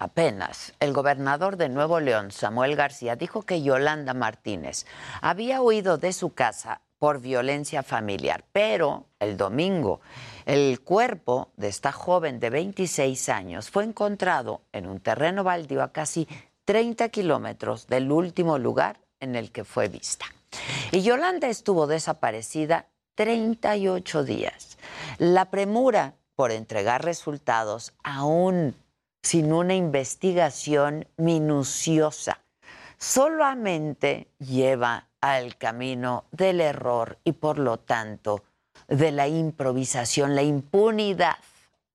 apenas, el gobernador de Nuevo León, Samuel García, dijo que Yolanda Martínez había huido de su casa por violencia familiar, pero el domingo el cuerpo de esta joven de 26 años fue encontrado en un terreno baldío a casi 30 kilómetros del último lugar en el que fue vista. Y Yolanda estuvo desaparecida 38 días. La premura por entregar resultados aún sin una investigación minuciosa solamente lleva al camino del error y por lo tanto de la improvisación, la impunidad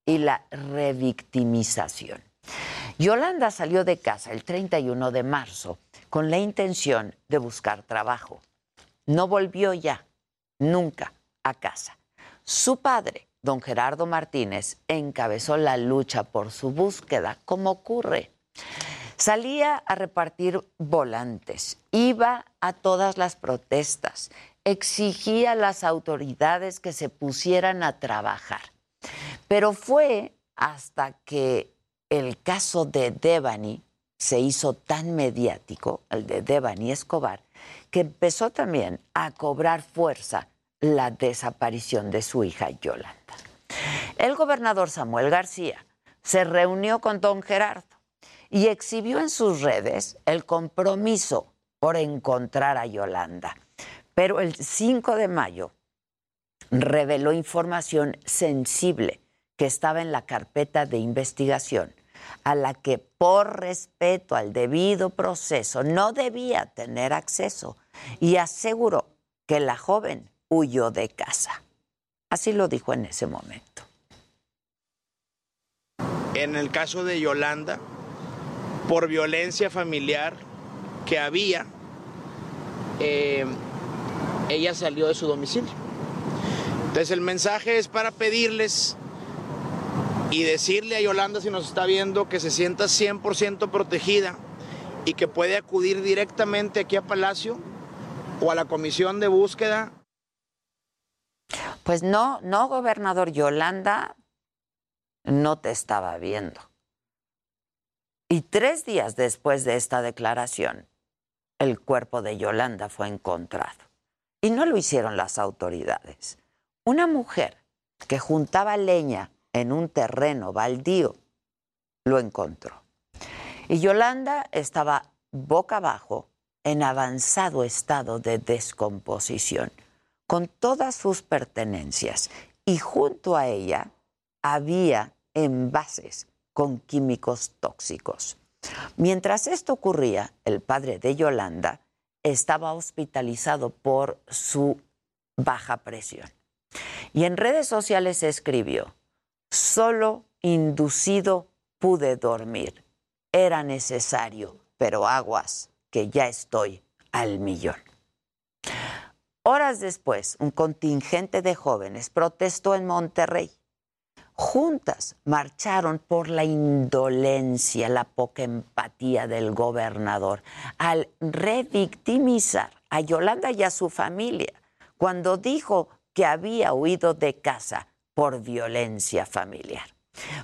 y la revictimización. Yolanda salió de casa el 31 de marzo con la intención de buscar trabajo. No volvió ya, nunca, a casa. Su padre, don Gerardo Martínez, encabezó la lucha por su búsqueda, como ocurre. Salía a repartir volantes, iba a todas las protestas, exigía a las autoridades que se pusieran a trabajar. Pero fue hasta que el caso de Devani se hizo tan mediático, el de Devani Escobar, que empezó también a cobrar fuerza la desaparición de su hija Yolanda. El gobernador Samuel García se reunió con don Gerardo y exhibió en sus redes el compromiso por encontrar a Yolanda. Pero el 5 de mayo reveló información sensible que estaba en la carpeta de investigación, a la que por respeto al debido proceso no debía tener acceso, y aseguró que la joven huyó de casa. Así lo dijo en ese momento. En el caso de Yolanda, por violencia familiar que había, eh, ella salió de su domicilio. Entonces el mensaje es para pedirles y decirle a Yolanda si nos está viendo que se sienta 100% protegida y que puede acudir directamente aquí a Palacio o a la comisión de búsqueda. Pues no, no, gobernador Yolanda no te estaba viendo. Y tres días después de esta declaración, el cuerpo de Yolanda fue encontrado. Y no lo hicieron las autoridades. Una mujer que juntaba leña en un terreno baldío lo encontró. Y Yolanda estaba boca abajo en avanzado estado de descomposición, con todas sus pertenencias. Y junto a ella había envases con químicos tóxicos. Mientras esto ocurría, el padre de Yolanda estaba hospitalizado por su baja presión. Y en redes sociales escribió, solo inducido pude dormir. Era necesario, pero aguas, que ya estoy al millón. Horas después, un contingente de jóvenes protestó en Monterrey juntas marcharon por la indolencia, la poca empatía del gobernador, al revictimizar a Yolanda y a su familia cuando dijo que había huido de casa por violencia familiar.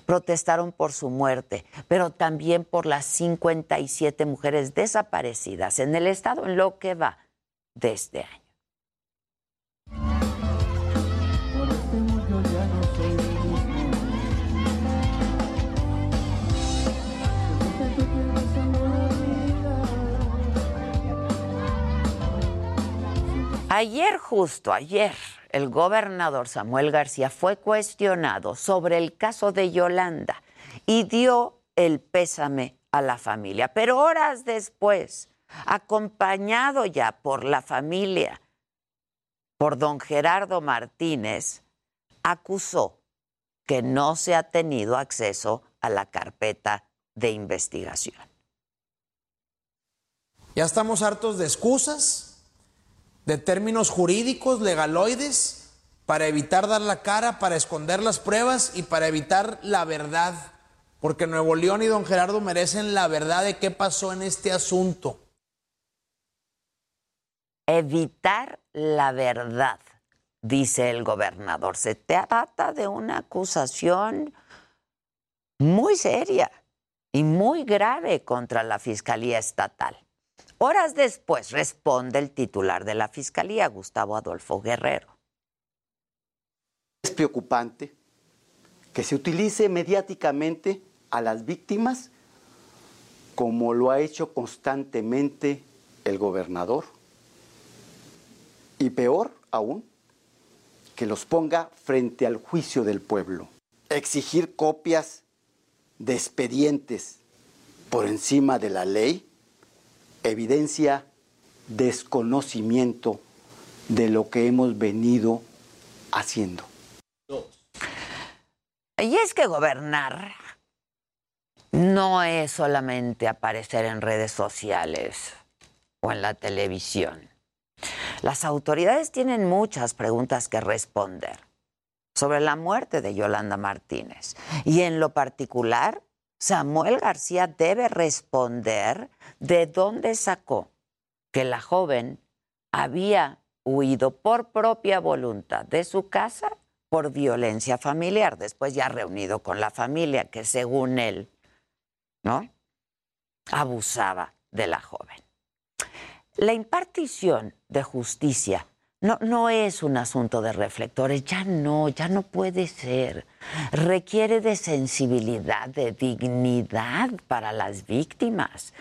Protestaron por su muerte, pero también por las 57 mujeres desaparecidas en el estado en lo que va de este año. Ayer, justo ayer, el gobernador Samuel García fue cuestionado sobre el caso de Yolanda y dio el pésame a la familia. Pero horas después acompañado ya por la familia, por don Gerardo Martínez, acusó que no se ha tenido acceso a la carpeta de investigación. Ya estamos hartos de excusas, de términos jurídicos, legaloides, para evitar dar la cara, para esconder las pruebas y para evitar la verdad. Porque Nuevo León y don Gerardo merecen la verdad de qué pasó en este asunto. Evitar la verdad, dice el gobernador. Se trata de una acusación muy seria y muy grave contra la Fiscalía Estatal. Horas después responde el titular de la Fiscalía, Gustavo Adolfo Guerrero. Es preocupante que se utilice mediáticamente a las víctimas como lo ha hecho constantemente el gobernador. Y peor aún, que los ponga frente al juicio del pueblo. Exigir copias de expedientes por encima de la ley evidencia desconocimiento de lo que hemos venido haciendo. Y es que gobernar no es solamente aparecer en redes sociales o en la televisión. Las autoridades tienen muchas preguntas que responder sobre la muerte de Yolanda Martínez. Y en lo particular, Samuel García debe responder de dónde sacó que la joven había huido por propia voluntad de su casa por violencia familiar, después ya reunido con la familia que según él, ¿no? abusaba de la joven. La impartición de justicia no, no es un asunto de reflectores, ya no, ya no puede ser. Requiere de sensibilidad, de dignidad para las víctimas.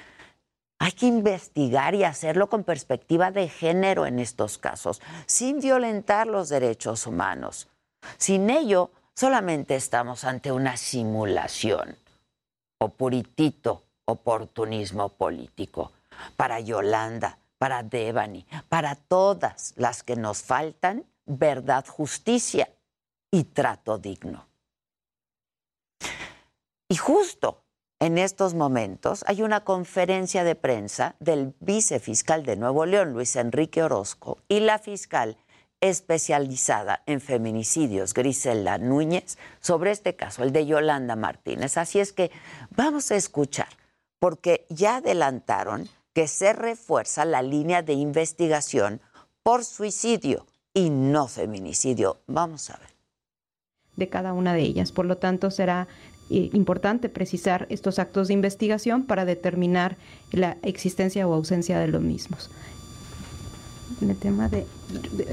Hay que investigar y hacerlo con perspectiva de género en estos casos, sin violentar los derechos humanos. Sin ello, solamente estamos ante una simulación o puritito oportunismo político. Para Yolanda, para Devani, para todas las que nos faltan verdad, justicia y trato digno. Y justo en estos momentos hay una conferencia de prensa del vicefiscal de Nuevo León, Luis Enrique Orozco, y la fiscal especializada en feminicidios, Griselda Núñez, sobre este caso, el de Yolanda Martínez. Así es que vamos a escuchar, porque ya adelantaron que se refuerza la línea de investigación por suicidio y no feminicidio. Vamos a ver. De cada una de ellas. Por lo tanto, será eh, importante precisar estos actos de investigación para determinar la existencia o ausencia de los mismos. En el tema de,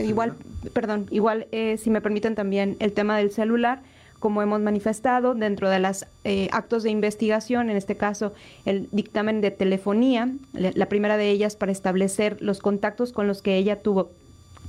igual, perdón, igual, eh, si me permiten también el tema del celular como hemos manifestado, dentro de los eh, actos de investigación, en este caso el dictamen de telefonía, la primera de ellas para establecer los contactos con los que ella tuvo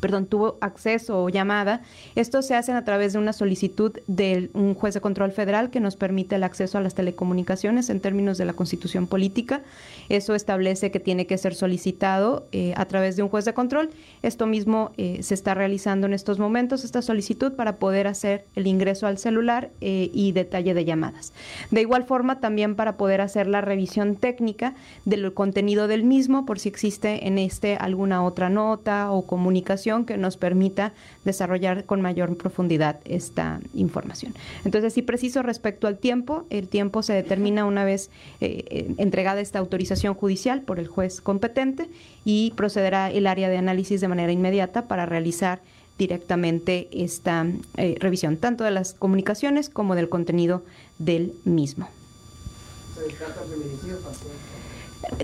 perdón, tuvo acceso o llamada. Esto se hace a través de una solicitud de un juez de control federal que nos permite el acceso a las telecomunicaciones en términos de la constitución política. Eso establece que tiene que ser solicitado eh, a través de un juez de control. Esto mismo eh, se está realizando en estos momentos, esta solicitud para poder hacer el ingreso al celular eh, y detalle de llamadas. De igual forma, también para poder hacer la revisión técnica del contenido del mismo, por si existe en este alguna otra nota o comunicación que nos permita desarrollar con mayor profundidad esta información. Entonces, sí preciso respecto al tiempo, el tiempo se determina una vez eh, entregada esta autorización judicial por el juez competente y procederá el área de análisis de manera inmediata para realizar directamente esta eh, revisión, tanto de las comunicaciones como del contenido del mismo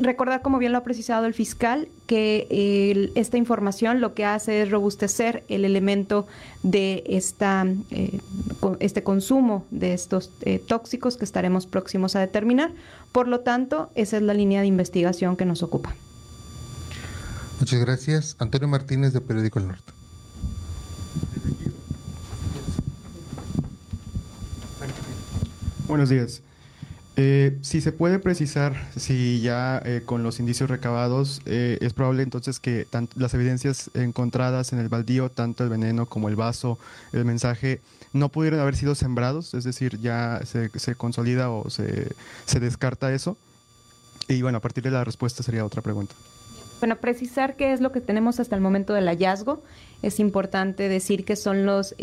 recordar, como bien lo ha precisado el fiscal, que esta información lo que hace es robustecer el elemento de esta, eh, este consumo de estos eh, tóxicos que estaremos próximos a determinar. Por lo tanto, esa es la línea de investigación que nos ocupa. Muchas gracias. Antonio Martínez de Periódico El Norte. Buenos días. Eh, si se puede precisar, si ya eh, con los indicios recabados eh, es probable entonces que las evidencias encontradas en el baldío, tanto el veneno como el vaso, el mensaje, no pudieron haber sido sembrados, es decir, ya se, se consolida o se, se descarta eso. Y bueno, a partir de la respuesta sería otra pregunta. Bueno, precisar qué es lo que tenemos hasta el momento del hallazgo. Es importante decir que son los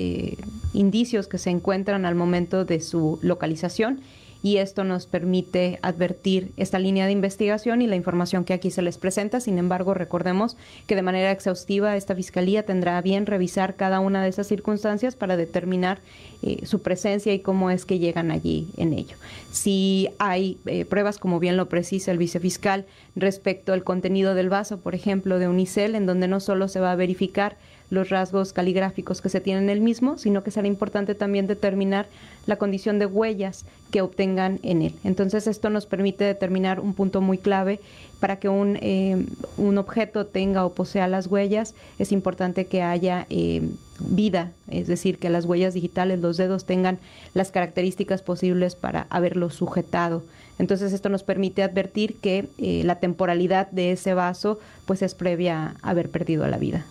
indicios que se encuentran al momento de su localización y esto nos permite advertir esta línea de investigación y la información que aquí se les presenta. Sin embargo, recordemos que de manera exhaustiva esta Fiscalía tendrá bien revisar cada una de esas circunstancias para determinar eh, su presencia y cómo es que llegan allí en ello. Si hay eh, pruebas, como bien lo precisa el vicefiscal, respecto al contenido del vaso, por ejemplo, de Unicel, en donde no solo se va a verificar los rasgos caligráficos que se tienen en el mismo, sino que será importante también determinar la condición de huellas que obtengan en él. Entonces esto nos permite determinar un punto muy clave para que un, eh, un objeto tenga o posea las huellas, es importante que haya eh, vida, es decir, que las huellas digitales, los dedos tengan las características posibles para haberlo sujetado. Entonces esto nos permite advertir que eh, la temporalidad de ese vaso pues es previa a haber perdido la vida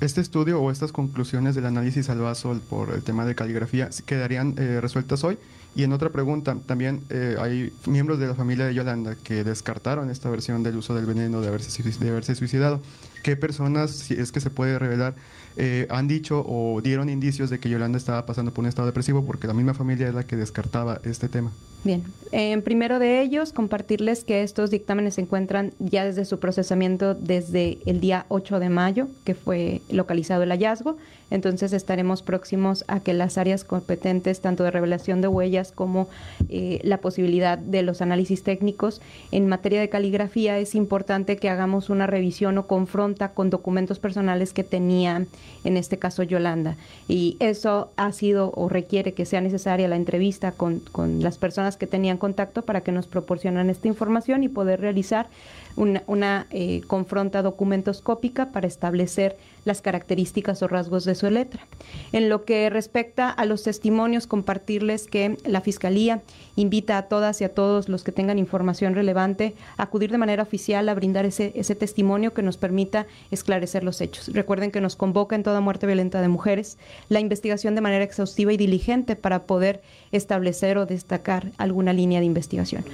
este estudio o estas conclusiones del análisis al vaso por el tema de caligrafía quedarían eh, resueltas hoy. Y en otra pregunta, también eh, hay miembros de la familia de Yolanda que descartaron esta versión del uso del veneno de haberse, de haberse suicidado. ¿Qué personas, si es que se puede revelar, eh, han dicho o dieron indicios de que Yolanda estaba pasando por un estado depresivo porque la misma familia es la que descartaba este tema. Bien, en primero de ellos, compartirles que estos dictámenes se encuentran ya desde su procesamiento desde el día 8 de mayo, que fue localizado el hallazgo. Entonces estaremos próximos a que las áreas competentes, tanto de revelación de huellas como eh, la posibilidad de los análisis técnicos en materia de caligrafía, es importante que hagamos una revisión o confronta con documentos personales que tenía, en este caso, Yolanda. Y eso ha sido o requiere que sea necesaria la entrevista con, con las personas que tenían contacto para que nos proporcionen esta información y poder realizar una, eh, confronta documentoscópica para establecer las características o rasgos de su letra. En lo que respecta a los testimonios, compartirles que la Fiscalía invita a todas y a todos los que tengan información relevante a acudir de manera oficial a brindar ese, ese testimonio que nos permita esclarecer los hechos. Recuerden que nos convoca en toda muerte violenta de mujeres la investigación de manera exhaustiva y diligente para poder establecer o destacar alguna línea de investigación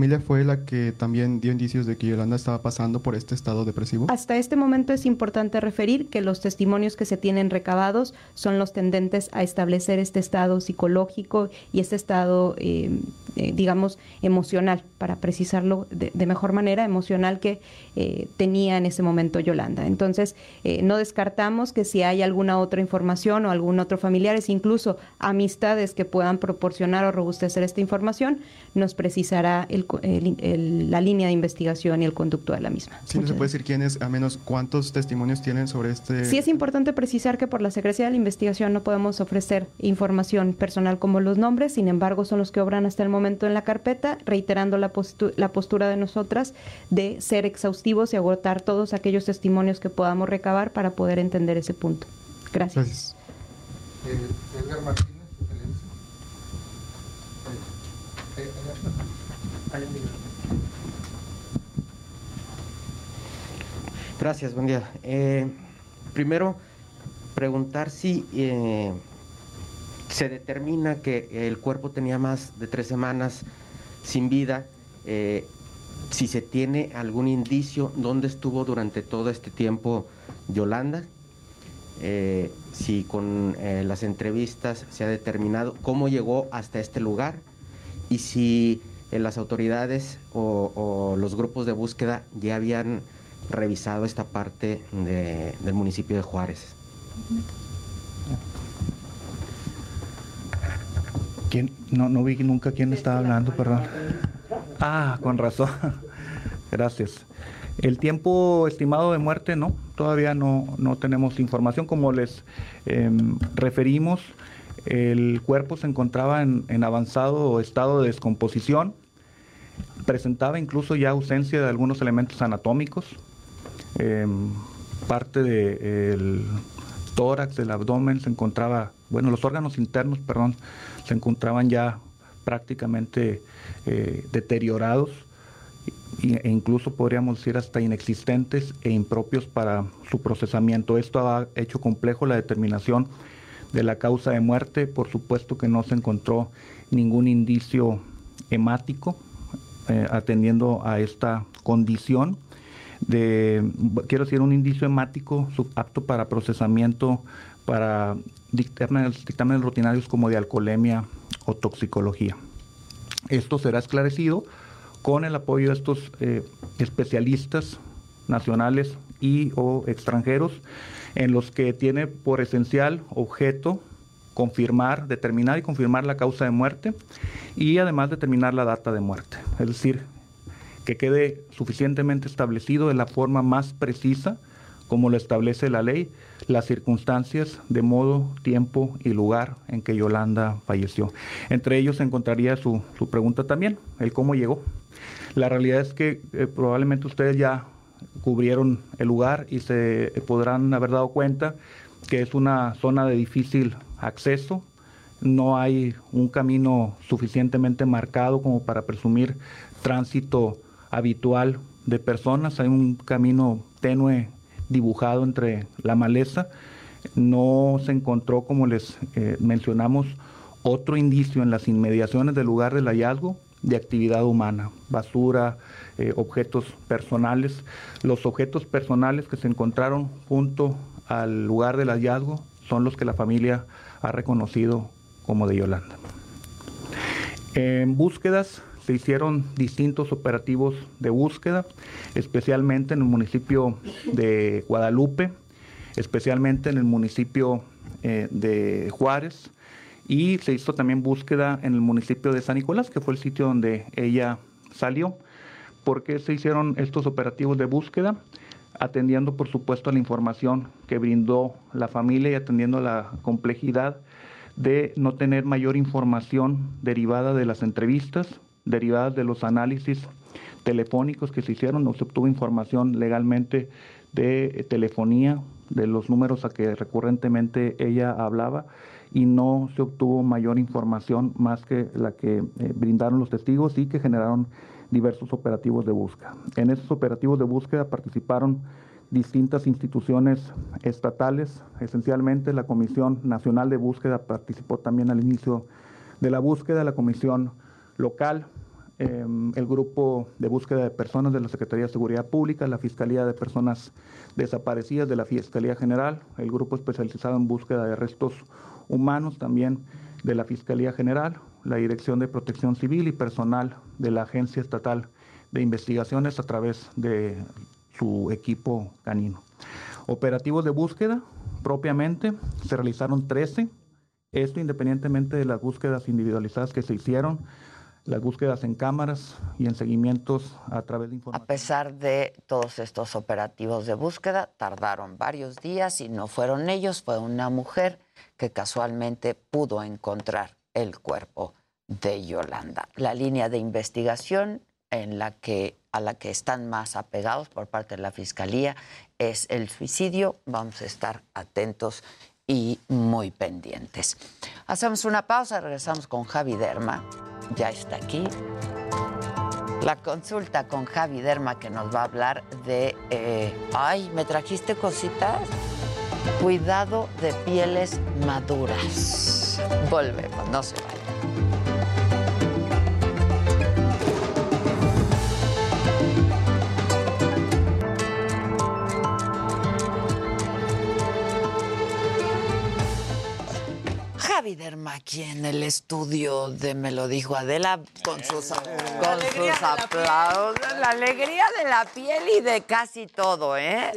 familia fue la que también dio indicios de que Yolanda estaba pasando por este estado depresivo? Hasta este momento es importante referir que los testimonios que se tienen recabados son los tendentes a establecer este estado psicológico y este estado, eh, eh, digamos, emocional, para precisarlo de, mejor manera, emocional que eh, tenía en ese momento Yolanda. Entonces, no descartamos que si hay alguna otra información o algún otro familiares, incluso amistades que puedan proporcionar o robustecer esta información, nos precisará el la línea de investigación y el conducto de la misma. Sí, no se puede decir quiénes, a menos cuántos testimonios tienen sobre este. Sí, es importante precisar que por la secrecía de la investigación no podemos ofrecer información personal como los nombres, sin embargo, son los que obran hasta el momento en la carpeta, reiterando la, la postura de nosotras de ser exhaustivos y agotar todos aquellos testimonios que podamos recabar para poder entender ese punto. Gracias. Gracias. Gracias, buen día. Eh, primero, preguntar si eh, se determina que el cuerpo tenía más de tres semanas sin vida, eh, si se tiene algún indicio dónde estuvo durante todo este tiempo Yolanda, si con las entrevistas se ha determinado cómo llegó hasta este lugar y si las autoridades o, los grupos de búsqueda ya habían revisado esta parte del municipio de Juárez. ¿Quién? No, no vi nunca quién estaba hablando, perdón. Ah, con razón. Gracias. El tiempo estimado de muerte, no, todavía no, no tenemos información. Como les em, referimos, el cuerpo se encontraba en, en avanzado estado de descomposición presentaba incluso ya ausencia de algunos elementos anatómicos, em, parte del tórax, del abdomen se encontraba, bueno, los órganos internos, perdón, se encontraban ya prácticamente eh, deteriorados e incluso podríamos decir hasta inexistentes e impropios para su procesamiento. Esto ha hecho complejo la determinación de la causa de muerte. Por supuesto que no se encontró ningún indicio hemático eh, atendiendo a esta condición de, quiero decir, un indicio hemático apto para procesamiento para dictámenes, rutinarios como de alcoholemia o toxicología. Esto será esclarecido con el apoyo de estos eh, especialistas nacionales y o extranjeros en los que tiene por esencial objeto confirmar, determinar y confirmar la causa de muerte y además determinar la data de muerte. Es decir, que quede suficientemente establecido de la forma más precisa como lo establece la ley, las circunstancias de modo, tiempo y lugar en que Yolanda falleció. Entre ellos se encontraría su, pregunta también, el cómo llegó. La realidad es que eh, probablemente ustedes ya cubrieron el lugar y se podrán haber dado cuenta que es una zona de difícil acceso, no hay un camino suficientemente marcado como para presumir tránsito habitual de personas, hay un camino tenue dibujado entre la maleza, no se encontró, como les eh, mencionamos, otro indicio en las inmediaciones del lugar del hallazgo de actividad humana, basura, eh, objetos personales. Los objetos personales que se encontraron junto al lugar del hallazgo son los que la familia ha reconocido como de Yolanda. En búsquedas se hicieron distintos operativos de búsqueda, especialmente en el municipio de Guadalupe, especialmente en el municipio eh, de Juárez, y se hizo también búsqueda en el municipio de San Nicolás, que fue el sitio donde ella salió. ¿Por qué se hicieron estos operativos de búsqueda? Atendiendo, por supuesto, a la información que brindó la familia y atendiendo a la complejidad de no tener mayor información derivada de las entrevistas, derivadas de los análisis telefónicos que se hicieron, no se obtuvo información legalmente de telefonía, de los números a que recurrentemente ella hablaba y no se obtuvo mayor información más que la que eh, brindaron los testigos y que generaron diversos operativos de búsqueda. En esos operativos de búsqueda participaron distintas instituciones estatales, esencialmente la Comisión Nacional de Búsqueda participó también al inicio de la búsqueda, la Comisión Local, em, el Grupo de Búsqueda de Personas de la Secretaría de Seguridad Pública, la Fiscalía de Personas Desaparecidas de la Fiscalía General, el Grupo especializado en búsqueda de restos humanos también de la Fiscalía General, la Dirección de Protección Civil y personal de la Agencia Estatal de Investigaciones a través de su equipo canino. Operativos de búsqueda, propiamente, se realizaron 13, esto independientemente de las búsquedas individualizadas que se hicieron, las búsquedas en cámaras y en seguimientos a través de información. A pesar de todos estos operativos de búsqueda, tardaron varios días y no fueron ellos, fue una mujer que casualmente pudo encontrar el cuerpo de Yolanda. La línea de investigación en la que, a la que están más apegados por parte de la Fiscalía es el suicidio. Vamos a estar atentos y muy pendientes. Hacemos una pausa, regresamos con Javi Derma. Ya está aquí. La consulta con Javi Derma que nos va a hablar de... Eh, ay, ¿me trajiste cositas? Cuidado de pieles maduras. Volvemos, no se vayan. Javi Derma aquí en el estudio de Me lo dijo Adela con sus, con sus aplausos. La alegría de la piel y de casi todo, ¿eh?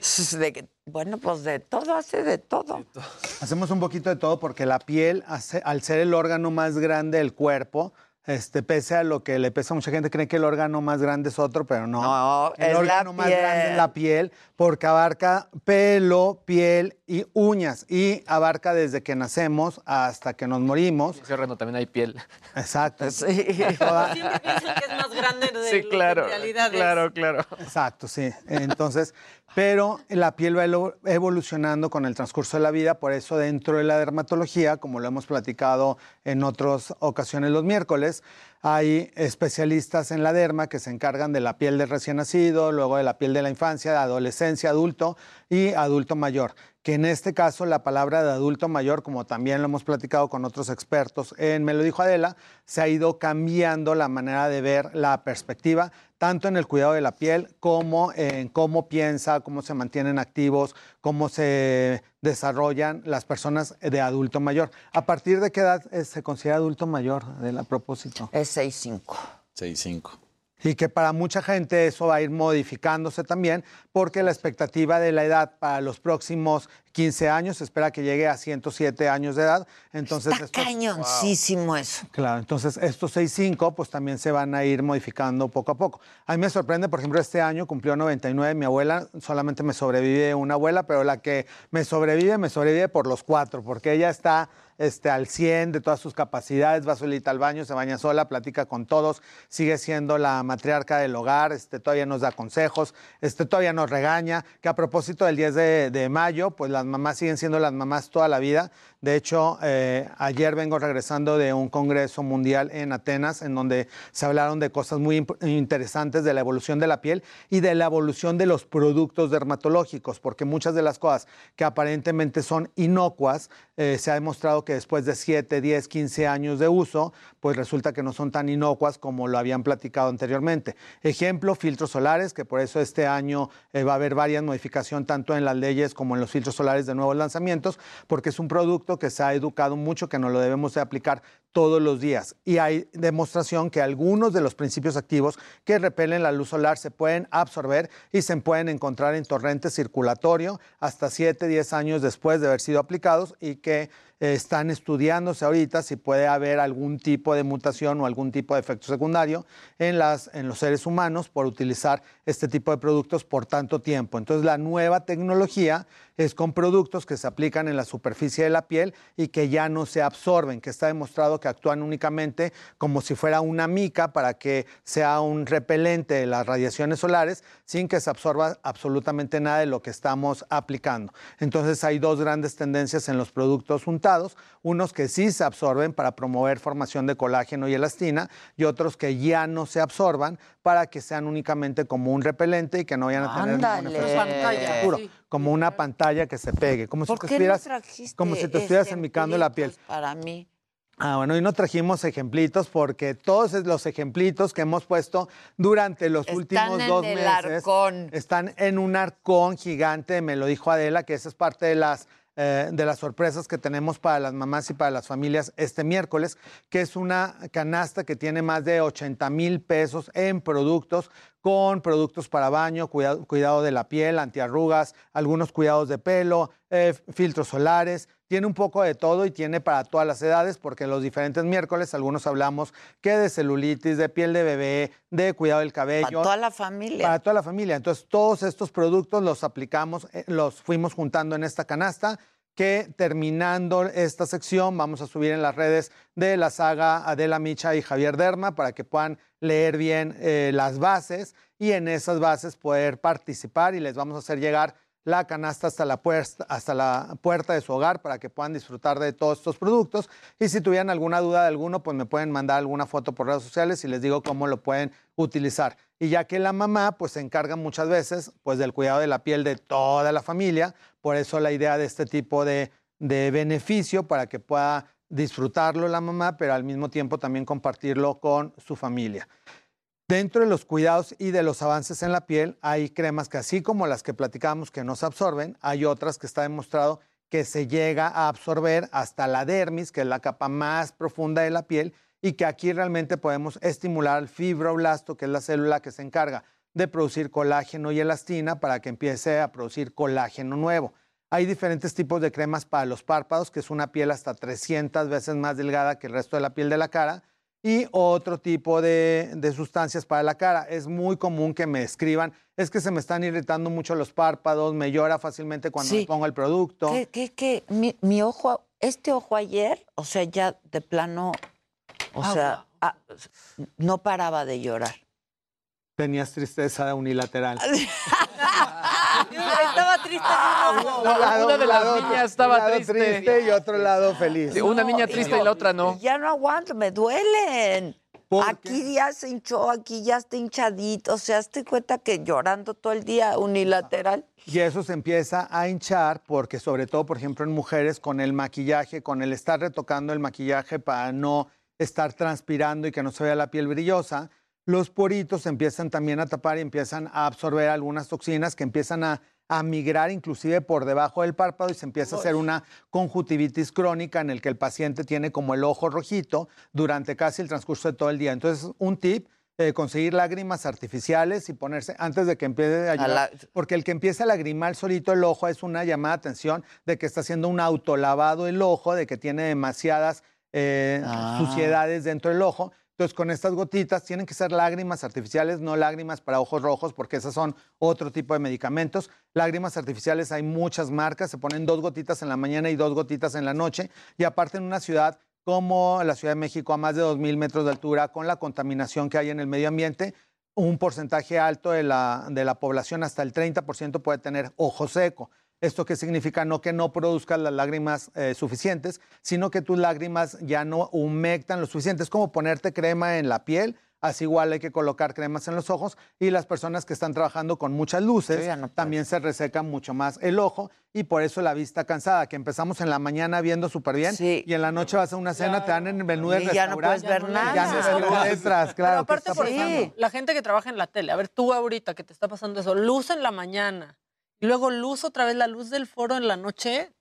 Sí. De, bueno, pues de todo, hace de todo. Hacemos un poquito de todo porque la piel, al ser el órgano más grande del cuerpo, Este, pese a lo que le pesa a mucha gente, cree que el órgano más grande es otro, pero no. No, el es la órgano más grande es la piel, porque abarca pelo, piel y uñas. Y abarca desde que nacemos hasta que nos morimos. Ese órgano también hay piel. Exacto. Sí. Toda- Siempre piensan que es más grande de Sí, claro. en realidad. Claro, claro. Exacto, sí. Entonces, pero la piel va evolucionando con el transcurso de la vida, por eso dentro de la dermatología, como lo hemos platicado en otras ocasiones los miércoles, hay especialistas en la derma que se encargan de la piel del recién nacido, luego de la piel de la infancia, de adolescencia, adulto y adulto mayor. Que en este caso la palabra de adulto mayor, como también lo hemos platicado con otros expertos en Me lo dijo Adela, se ha ido cambiando la manera de ver la perspectiva, tanto en el cuidado de la piel como en cómo piensa, cómo se mantienen activos, cómo se desarrollan las personas de adulto mayor. ¿A partir de qué edad eh, se considera adulto mayor, Adela, a propósito? Es 6'5". 6'5". Y que para mucha gente eso va a ir modificándose también, porque la expectativa de la edad para los próximos 15 años se espera que llegue a 107 años de edad. Entonces, Está estos- cañoncísimo eso. Claro, entonces estos 6.5 pues también se van a ir modificando poco a poco. A mí me sorprende, por ejemplo, este año cumplió 99 mi abuela, solamente me sobrevive una abuela, pero la que me sobrevive, me sobrevive por los cuatro, porque ella está este, al 100 de todas sus capacidades, va solita al baño, se baña sola, platica con todos, sigue siendo la matriarca del hogar, este, todavía nos da consejos, este, todavía nos regaña, que a propósito del 10 de, de mayo, pues las mamás siguen siendo las mamás toda la vida. De hecho, eh, ayer vengo regresando de un congreso mundial en Atenas, en donde se hablaron de cosas muy interesantes de la evolución de la piel y de la evolución de los productos dermatológicos, porque muchas de las cosas que aparentemente son inocuas, eh, se ha demostrado que después de 7, 10, 15 años de uso, pues resulta que no son tan inocuas como lo habían platicado anteriormente. Ejemplo, filtros solares, que por eso este año eh, va a haber varias modificaciones tanto en las leyes como en los filtros solares de nuevos lanzamientos, porque es un producto que se ha educado mucho, que no lo debemos de aplicar todos los días. Y hay demostración que algunos de los principios activos que repelen la luz solar se pueden absorber y se pueden encontrar en torrente circulatorio hasta 7, 10 años después de haber sido aplicados y que eh, están estudiándose ahorita si puede haber algún tipo de mutación o algún tipo de efecto secundario en, las, en los seres humanos por utilizar este tipo de productos por tanto tiempo. Entonces la nueva tecnología es con productos que se aplican en la superficie de la piel y que ya no se absorben, que está demostrado que actúan únicamente como si fuera una mica para que sea un repelente de las radiaciones solares sin que se absorba absolutamente nada de lo que estamos aplicando. Entonces hay dos grandes tendencias en los productos untados, unos que sí se absorben para promover formación de colágeno y elastina y otros que ya no se absorban para que sean únicamente como un repelente y que no vayan a tener ningún efecto sí. como una pantalla que se pegue, como si ¿Por te estuvieras, como si te estuvieras enmicando la piel. Para mí. Ah, bueno, y no trajimos ejemplitos porque todos los ejemplitos que hemos puesto durante los Están últimos en dos el meses arcón. están en un arcón gigante, me lo dijo Adela, que esa es parte de las eh, de las sorpresas que tenemos para las mamás y para las familias este miércoles, que es una canasta que tiene más de 80 mil pesos en productos, con productos para baño, cuidado, cuidado de la piel, antiarrugas, algunos cuidados de pelo, eh, filtros solares. Tiene un poco de todo y tiene para todas las edades, porque los diferentes miércoles algunos hablamos que de celulitis, de piel de bebé, de cuidado del cabello. Para toda la familia. Para toda la familia. Entonces, todos estos productos los aplicamos, eh, los fuimos juntando en esta canasta que terminando esta sección vamos a subir en las redes de la saga Adela Micha y Javier Derma para que puedan leer bien eh, las bases y en esas bases poder participar y les vamos a hacer llegar la canasta hasta la, puerta, hasta la puerta de su hogar para que puedan disfrutar de todos estos productos. Y si tuvieran alguna duda de alguno, pues me pueden mandar alguna foto por redes sociales y les digo cómo lo pueden utilizar. Y ya que la mamá pues se encarga muchas veces pues del cuidado de la piel de toda la familia, por eso la idea de este tipo de, de beneficio para que pueda disfrutarlo la mamá, pero al mismo tiempo también compartirlo con su familia. Dentro de los cuidados y de los avances en la piel, hay cremas que así como las que platicamos que no se absorben, hay otras que está demostrado que se llega a absorber hasta la dermis, que es la capa más profunda de la piel, y que aquí realmente podemos estimular el fibroblasto, que es la célula que se encarga de producir colágeno y elastina para que empiece a producir colágeno nuevo. Hay diferentes tipos de cremas para los párpados, que es una piel hasta 300 veces más delgada que el resto de la piel de la cara, y otro tipo de, de sustancias para la cara. Es muy común que me escriban, es que se me están irritando mucho los párpados, me llora fácilmente cuando Sí. me pongo el producto. ¿Qué, qué, qué? Mi, mi ojo, este ojo ayer, o sea, ya de plano, o Ah, sea, ah, no paraba de llorar. Tenías tristeza unilateral. Estaba triste. Un lado- Una de las lado- niñas estaba un lado triste. y otro lado feliz. Sí, Una niña triste y la otra no. Ya no aguanto, me duelen. ¿Por Aquí ya se hinchó, aquí ya está hinchadito. O sea, hazte cuenta que llorando todo el día unilateral. Y eso se empieza a hinchar porque sobre todo, por ejemplo, en mujeres con el maquillaje, con el estar retocando el maquillaje para no estar transpirando y que no se vea la piel brillosa, los poritos empiezan también a tapar y empiezan a absorber algunas toxinas que empiezan a, a migrar inclusive por debajo del párpado y se empieza a hacer una conjuntivitis crónica en el que el paciente tiene como el ojo rojito durante casi el transcurso de todo el día. Entonces, un tip, eh, conseguir lágrimas artificiales y ponerse antes de que empiece a llorar. la- Porque el que empieza a lagrimar solito el ojo es una llamada de atención de que está haciendo un autolavado el ojo, de que tiene demasiadas eh, Ah. suciedades dentro del ojo. Entonces, con estas gotitas tienen que ser lágrimas artificiales, no lágrimas para ojos rojos, porque esas son otro tipo de medicamentos. Lágrimas artificiales hay muchas marcas, se ponen dos gotitas en la mañana y dos gotitas en la noche. Y aparte en una ciudad como la Ciudad de México, a más de 2.000 metros de altura, con la contaminación que hay en el medio ambiente, un porcentaje alto de la, de la población, hasta el 30% puede tener ojo seco. ¿Esto qué significa? No que no produzcas las lágrimas eh, suficientes, sino que tus lágrimas ya no humectan lo suficiente. Es como ponerte crema en la piel, así igual hay que colocar cremas en los ojos y las personas que están trabajando con muchas luces también se reseca mucho más el ojo y por eso la vista cansada, que empezamos en la mañana viendo súper bien y en la noche vas a una cena, te dan en el menú del Y ya no puedes restaurante, ver nada. Ya no ves qué letras, claro. Pero ¿qué aparte, por la gente que trabaja en la tele, a ver, tú ahorita que te está pasando eso, luz en la mañana y luego luz otra vez, la luz del foro en la noche,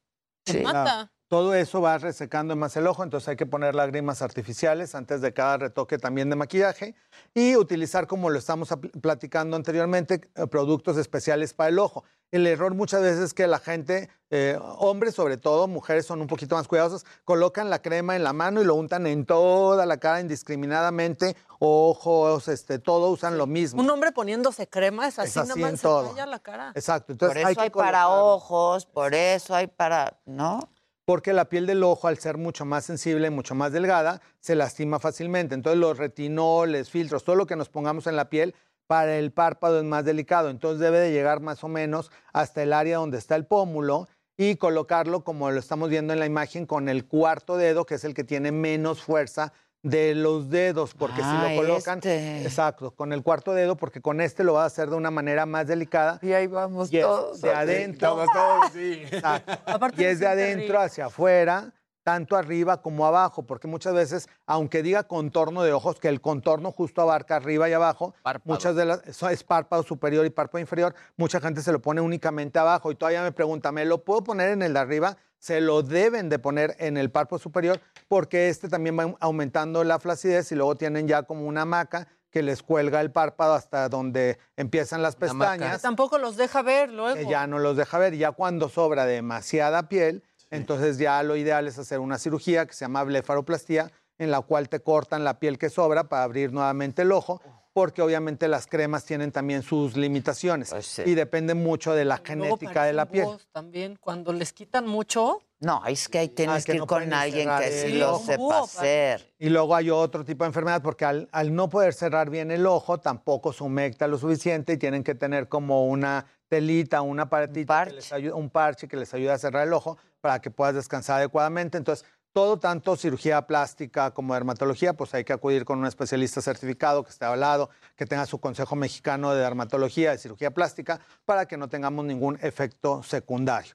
te mata. Todo eso va resecando más el ojo, entonces hay que poner lágrimas artificiales antes de cada retoque también de maquillaje y utilizar, como lo estamos platicando anteriormente, eh, productos especiales para el ojo. El error muchas veces es que la gente, eh, hombres sobre todo, mujeres son un poquito más cuidadosas, colocan la crema en la mano y lo untan en toda la cara indiscriminadamente, ojos, este, todo usan lo mismo. Un hombre poniéndose crema es así, Es así nada más en se todo. la cara. Exacto. Entonces por eso hay para ojos, por eso hay para, ¿no? porque la piel del ojo, al ser mucho más sensible y mucho más delgada, se lastima fácilmente. Entonces los retinoles, filtros, todo lo que nos pongamos en la piel para el párpado es más delicado. Entonces debe de llegar más o menos hasta el área donde está el pómulo y colocarlo como lo estamos viendo en la imagen con el cuarto dedo, que es el que tiene menos fuerza de los dedos, porque si lo colocan, este. exacto, con el cuarto dedo, porque con este lo va a hacer de una manera más delicada. Y ahí vamos todos. de adentro. Exacto. y es de adentro hacia afuera, tanto arriba como abajo, porque muchas veces, aunque diga contorno de ojos, que el contorno justo abarca arriba y abajo, muchas de las, eso es párpado superior y párpado inferior, mucha gente se lo pone únicamente abajo y todavía me pregunta, ¿me lo puedo poner en el de arriba? Se lo deben de poner en el párpado superior porque este también va aumentando la flacidez y luego tienen ya como una maca que les cuelga el párpado hasta donde empiezan las pestañas tampoco los deja ver luego. que ya no los deja ver. Ya cuando sobra demasiada piel, entonces ya lo ideal es hacer una cirugía que se llama blefaroplastía, en la cual te cortan la piel que sobra para abrir nuevamente el ojo, porque obviamente las cremas tienen también sus limitaciones y depende mucho de la genética de la piel. También, cuando les quitan mucho. No, es que ahí tienes Ah, que que ir no con alguien que sí lo ojo. sepa hacer. Y luego hay otro tipo de enfermedad porque al, al no poder cerrar bien el ojo tampoco se humecta lo suficiente y tienen que tener como una telita, un aparatito, que les ayuda- un parche que les ayuda a cerrar el ojo para que puedas descansar adecuadamente. Entonces, todo tanto cirugía plástica como dermatología, pues hay que acudir con un especialista certificado que esté hablado, que tenga su consejo mexicano de dermatología, de cirugía plástica, para que no tengamos ningún efecto secundario.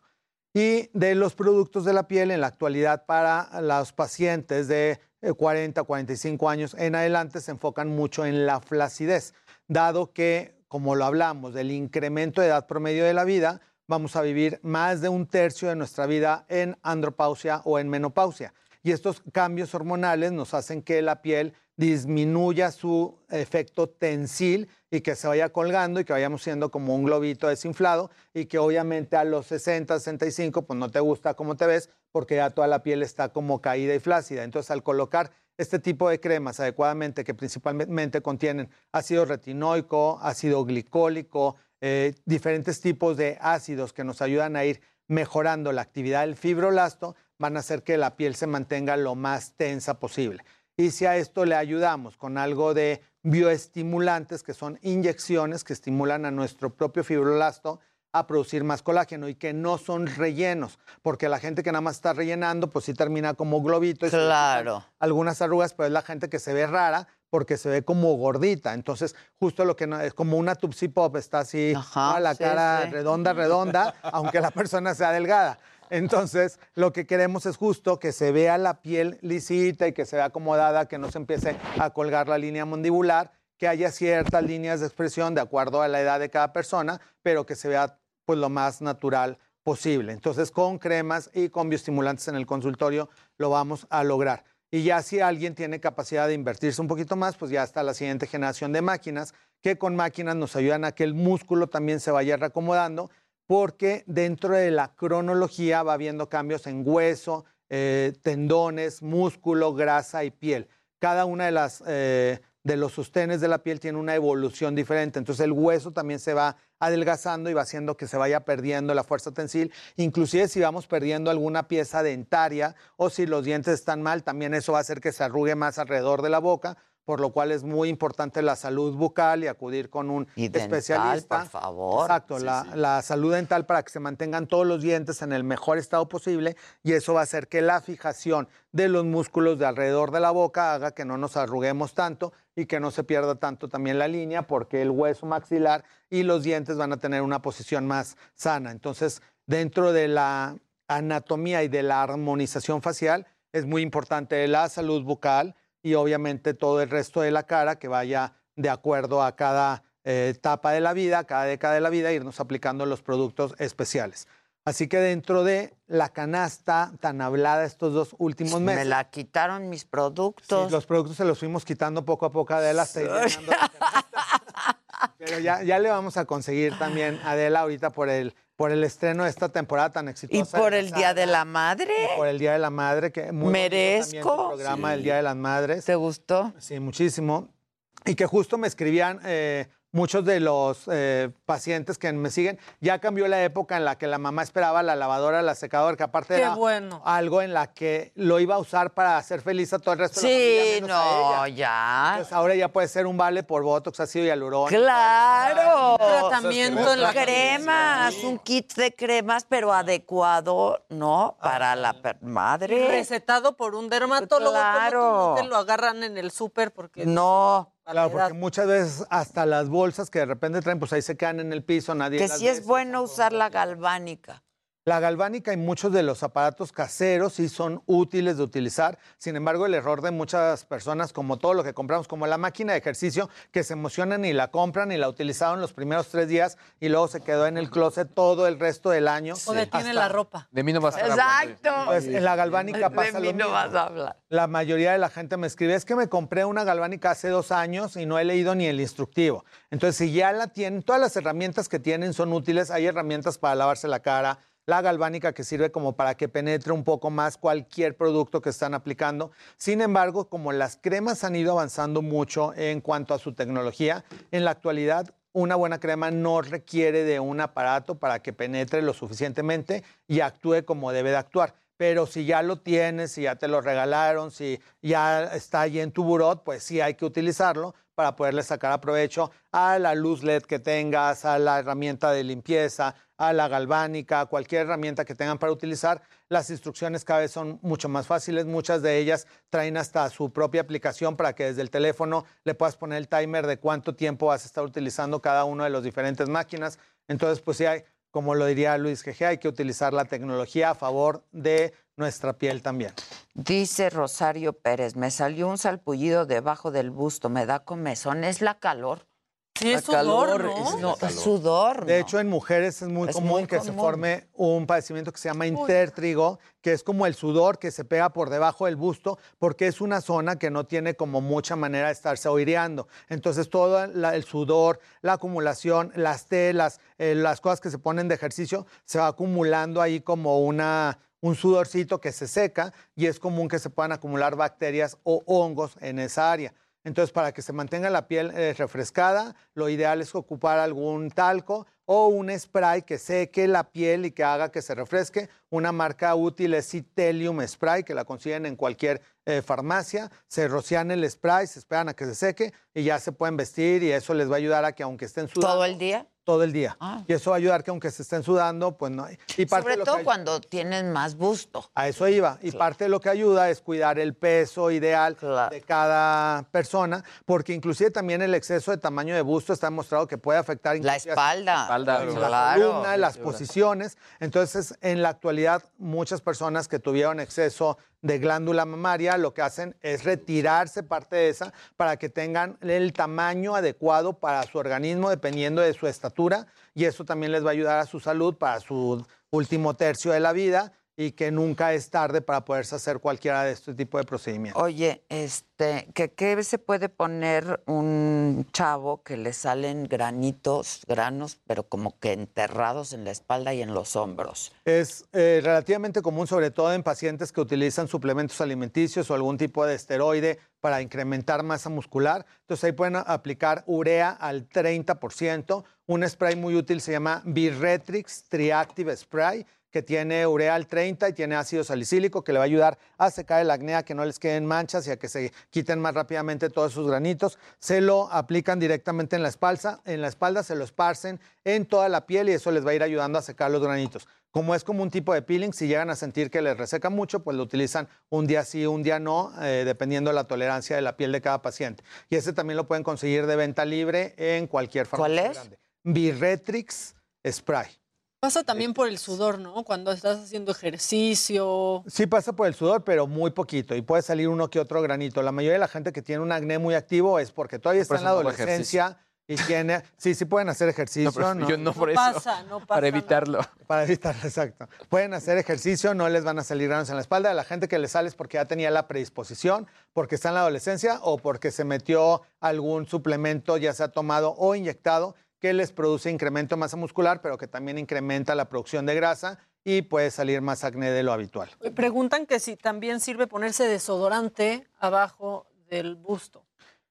Y de los productos de la piel en la actualidad para los pacientes de eh, 40, 45 años en adelante se enfocan mucho en la flacidez, dado que, como lo hablamos, del incremento de edad promedio de la vida, vamos a vivir más de un tercio de nuestra vida en andropausia o en menopausia. Y estos cambios hormonales nos hacen que la piel disminuya su efecto tensil y que se vaya colgando y que vayamos siendo como un globito desinflado y que obviamente a los 60, 65 pues no te gusta cómo te ves porque ya toda la piel está como caída y flácida. Entonces al colocar este tipo de cremas adecuadamente, que principalmente contienen ácido retinoico, ácido glicólico, eh, diferentes tipos de ácidos que nos ayudan a ir mejorando la actividad del fibroblasto, van a hacer que la piel se mantenga lo más tensa posible. Y si a esto le ayudamos con algo de bioestimulantes, que son inyecciones que estimulan a nuestro propio fibroblasto a producir más colágeno y que no son rellenos, porque la gente que nada más está rellenando, pues sí termina como globito. Y claro. algunas arrugas, pero es la gente que se ve rara porque se ve como gordita. Entonces, justo lo que no, es como una Tupsi Pop, está así, a la sí, cara sí. redonda, redonda, aunque la persona sea delgada. Entonces, lo que queremos es justo que se vea la piel lisita y que se vea acomodada, que no se empiece a colgar la línea mandibular, que haya ciertas líneas de expresión de acuerdo a la edad de cada persona, pero que se vea pues lo más natural posible. Entonces, con cremas y con bioestimulantes en el consultorio lo vamos a lograr. Y ya si alguien tiene capacidad de invertirse un poquito más, pues ya está la siguiente generación de máquinas, que con máquinas nos ayudan a que el músculo también se vaya reacomodando, porque dentro de la cronología va habiendo cambios en hueso, eh, tendones, músculo, grasa y piel. Cada una de las eh, de los sostenes de la piel tiene una evolución diferente. Entonces el hueso también se va adelgazando y va haciendo que se vaya perdiendo la fuerza tensil. Inclusive si vamos perdiendo alguna pieza dentaria o si los dientes están mal, también eso va a hacer que se arrugue más alrededor de la boca, por lo cual es muy importante la salud bucal y acudir con un Y dental, especialista. por favor. Exacto, Sí, la, sí. la salud dental para que se mantengan todos los dientes en el mejor estado posible y eso va a hacer que la fijación de los músculos de alrededor de la boca haga que no nos arruguemos tanto y que no se pierda tanto también la línea porque el hueso maxilar y los dientes van a tener una posición más sana. Entonces, dentro de la anatomía y de la armonización facial es muy importante la salud bucal y obviamente todo el resto de la cara que vaya de acuerdo a cada eh, etapa de la vida, cada década de la vida, irnos aplicando los productos especiales. Así que dentro de la canasta tan hablada estos dos últimos meses. Me la quitaron mis productos. Sí, los productos se los fuimos quitando poco a poco a Adela hasta ir la. Pero ya, ya le vamos a conseguir también a Adela ahorita por el, por el estreno de esta temporada tan Y exitosa. por el Día de la Madre. Y por el Día de la Madre, que muy Merezco. tu programa Sí. del Día de las Madres. ¿Te gustó? Sí, muchísimo. Y que justo me escribían eh, muchos de los eh, pacientes que me siguen. Ya cambió la época en la que la mamá esperaba la lavadora, la secadora, que aparte Qué era bueno. algo en la que lo iba a usar para hacer feliz a todo el resto de la Sí, familia. a no, ella. ya. Entonces ahora ya puede ser un vale por Botox, ácido hialurónico. Claro. Un tratamiento en cremas, un kit de cremas, pero adecuado, ¿no? Para la madre. Recetado por un dermatólogo. Claro. Como tú, no te lo agarran en el súper porque... No. Claro, porque muchas veces hasta las bolsas que de repente traen, pues ahí se quedan en el piso, nadie Que las sí es bueno usar la galvánica. La galvánica y muchos de los aparatos caseros sí son útiles de utilizar. Sin embargo, el error de muchas personas, como todo lo que compramos, como la máquina de ejercicio, que se emocionan y la compran y la utilizaron los primeros tres días y luego se quedó en el closet todo el resto del año. O detiene Hasta- la ropa. De mí no vas a hablando. Exacto. Pues en la galvánica pasa de mí lo no mismo. vas a hablar. La mayoría de la gente me escribe, es que me compré una galvánica hace dos años y no he leído ni el instructivo. Entonces, si ya la tienen, todas las herramientas que tienen son útiles. Hay herramientas para lavarse la cara, la galvánica que sirve como para que penetre un poco más cualquier producto que están aplicando. Sin embargo, como las cremas han ido avanzando mucho en cuanto a su tecnología, en la actualidad una buena crema no requiere de un aparato para que penetre lo suficientemente y actúe como debe de actuar. Pero si ya lo tienes, si ya te lo regalaron, si ya está ahí en tu burot, pues sí hay que utilizarlo para poderle sacar aprovecho a la luz LED que tengas, a la herramienta de limpieza, a la galvánica, a cualquier herramienta que tengan para utilizar. Las instrucciones cada vez son mucho más fáciles. Muchas de ellas traen hasta su propia aplicación para que desde el teléfono le puedas poner el timer de cuánto tiempo vas a estar utilizando cada una de las diferentes máquinas. Entonces, pues sí hay, como lo diría Luis GG, hay que utilizar la tecnología a favor de nuestra piel también. Dice Rosario Pérez, me salió un salpullido debajo del busto, me da comezón, es la calor. Sí, es sudor, calor, ¿no? es- no, es sudor. De ¿no? hecho, en mujeres es muy Es común muy que se forme un padecimiento que se llama intertrigo, que es como el sudor que se pega por debajo del busto, porque es una zona que no tiene como mucha manera de estarse oireando. Entonces, todo la- el sudor, la acumulación, las telas, eh, las cosas que se ponen de ejercicio, se va acumulando ahí como una, un sudorcito que se seca y es común que se puedan acumular bacterias o hongos en esa área. Entonces, para que se mantenga la piel eh, refrescada, lo ideal es ocupar algún talco o un spray que seque la piel y que haga que se refresque. Una marca útil es Citelium Spray, que la consiguen en cualquier eh, farmacia. Se rocian el spray, se esperan a que se seque y ya se pueden vestir y eso les va a ayudar a que aunque estén sudando... ¿Todo el día? Todo el día. Ah. Y eso va a ayudar que aunque se estén sudando, pues no... Y parte Sobre de lo todo que- cuando tienen más busto. a eso iba. Y parte de lo que ayuda es cuidar el peso ideal de cada persona, porque inclusive también el exceso de tamaño de busto está demostrado que puede afectar La espalda. Espalda, la claro. columna, las posiciones. Entonces, en la actualidad, muchas personas que tuvieron exceso de glándula mamaria lo que hacen es retirarse parte de esa para que tengan el tamaño adecuado para su organismo dependiendo de su estatura y eso también les va a ayudar a su salud para su último tercio de la vida y que nunca es tarde para poderse hacer cualquiera de este tipo de procedimientos. Oye, este, ¿qué, qué se puede poner un chavo que le salen granitos, granos, pero como que enterrados en la espalda y en los hombros? Es eh, relativamente común, sobre todo en pacientes que utilizan suplementos alimenticios o algún tipo de esteroide para incrementar masa muscular. Entonces ahí pueden aplicar urea al 30%. Un spray muy útil se llama Birretrix Triactive Spray que tiene urea al 30 y tiene ácido salicílico que le va a ayudar a secar el acné, a que no les queden manchas y a que se quiten más rápidamente todos sus granitos. Se lo aplican directamente en la espalda, en la espalda se lo esparcen en toda la piel y eso les va a ir ayudando a secar los granitos. Como es como un tipo de peeling, si llegan a sentir que les reseca mucho, pues lo utilizan un día sí, un día no, eh, dependiendo de la tolerancia de la piel de cada paciente. Y ese también lo pueden conseguir de venta libre en cualquier farmacia ¿Cuál es? grande. Birretrix Spray. Pasa también por el sudor, ¿no? Cuando estás haciendo ejercicio. Sí pasa por el sudor, pero muy poquito y puede salir uno que otro granito. La mayoría de la gente que tiene un acné muy activo es porque todavía está en la no adolescencia y tiene... Sí, sí pueden hacer ejercicio. pero ¿no? yo no por No eso. pasa, no pasa Para evitarlo. Para evitarlo, exacto. Pueden hacer ejercicio, no les van a salir granos en la espalda. La gente que le sale es porque ya tenía la predisposición, porque está en la adolescencia o porque se metió algún suplemento, ya sea tomado o inyectado, que les produce incremento de masa muscular, pero que también incrementa la producción de grasa y puede salir más acné de lo habitual. Preguntan que si también sirve ponerse desodorante abajo del busto.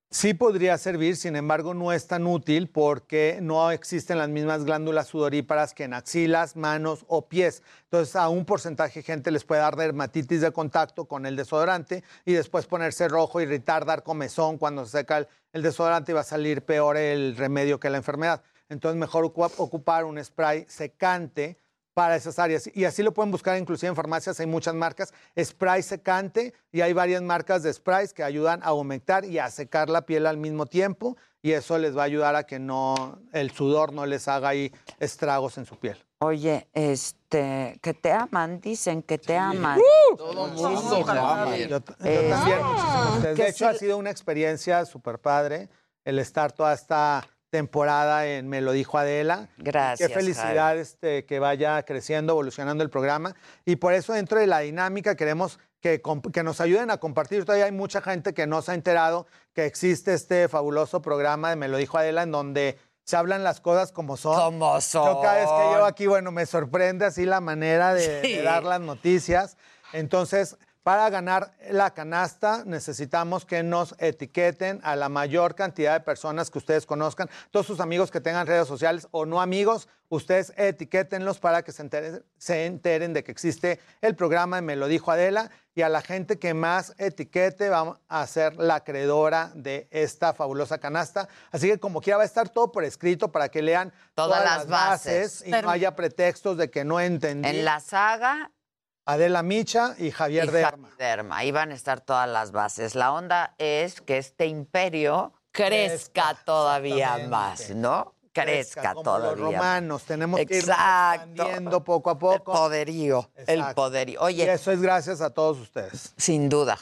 Sí podría servir, sin embargo no es tan útil porque no existen las mismas glándulas sudoríparas que en axilas, manos o pies. Entonces a un porcentaje de gente les puede dar dermatitis de contacto con el desodorante y después ponerse rojo, irritar, dar comezón cuando se seca el, el desodorante y va a salir peor el remedio que la enfermedad. Entonces mejor ocu- ocupar un spray secante para esas áreas. Y así lo pueden buscar inclusive en farmacias, hay muchas marcas, spray secante y hay varias marcas de sprays que ayudan a aumentar y a secar la piel al mismo tiempo y eso les va a ayudar a que no el sudor no les haga ahí estragos en su piel. Oye, este, que te aman, dicen que te aman. Todo mundo, Javier. Yo, yo Eh, también, muchísimo que De hecho, ha sido una experiencia súper padre el estar toda esta temporada en Me lo dijo Adela. Gracias, Qué felicidad este, que vaya creciendo, evolucionando el programa. Y por eso dentro de la dinámica queremos que, que nos ayuden a compartir. Todavía hay mucha gente que no se ha enterado que existe este fabuloso programa de Me lo dijo Adela en donde se hablan las cosas como son. Como son. Yo cada vez que llego aquí, bueno, me sorprende así la manera de, dar las noticias. Entonces, para ganar la canasta necesitamos que nos etiqueten a la mayor cantidad de personas que ustedes conozcan, todos sus amigos que tengan redes sociales o no amigos, ustedes etiquétenlos para que se enteren, se enteren de que existe el programa Me lo dijo Adela y a la gente que más etiquete vamos a ser la acreedora de esta fabulosa canasta. Así que como quiera va a estar todo por escrito para que lean Todas todas, las bases, y no haya pretextos de que no entendí. En la saga Adela Micha y Javier y Derma. Derma. Ahí van a estar todas las bases. La onda es que este imperio crezca todavía más, ¿no? Crezca, como todavía los romanos, tenemos que ir Exacto. expandiendo poco a poco. El poderío, el Exacto. poderío. Y Oye, eso es gracias a todos ustedes. sin duda,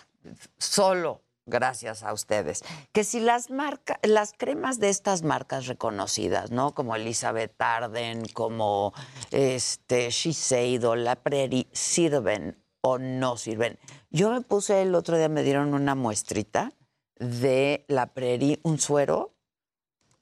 solo gracias a ustedes. Que si las marcas, las cremas de estas marcas reconocidas, ¿no? Como Elizabeth Arden, como este Shiseido, La Prairie, sirven o no sirven. Yo me puse el otro día, me dieron una muestrita de La Prairie, un suero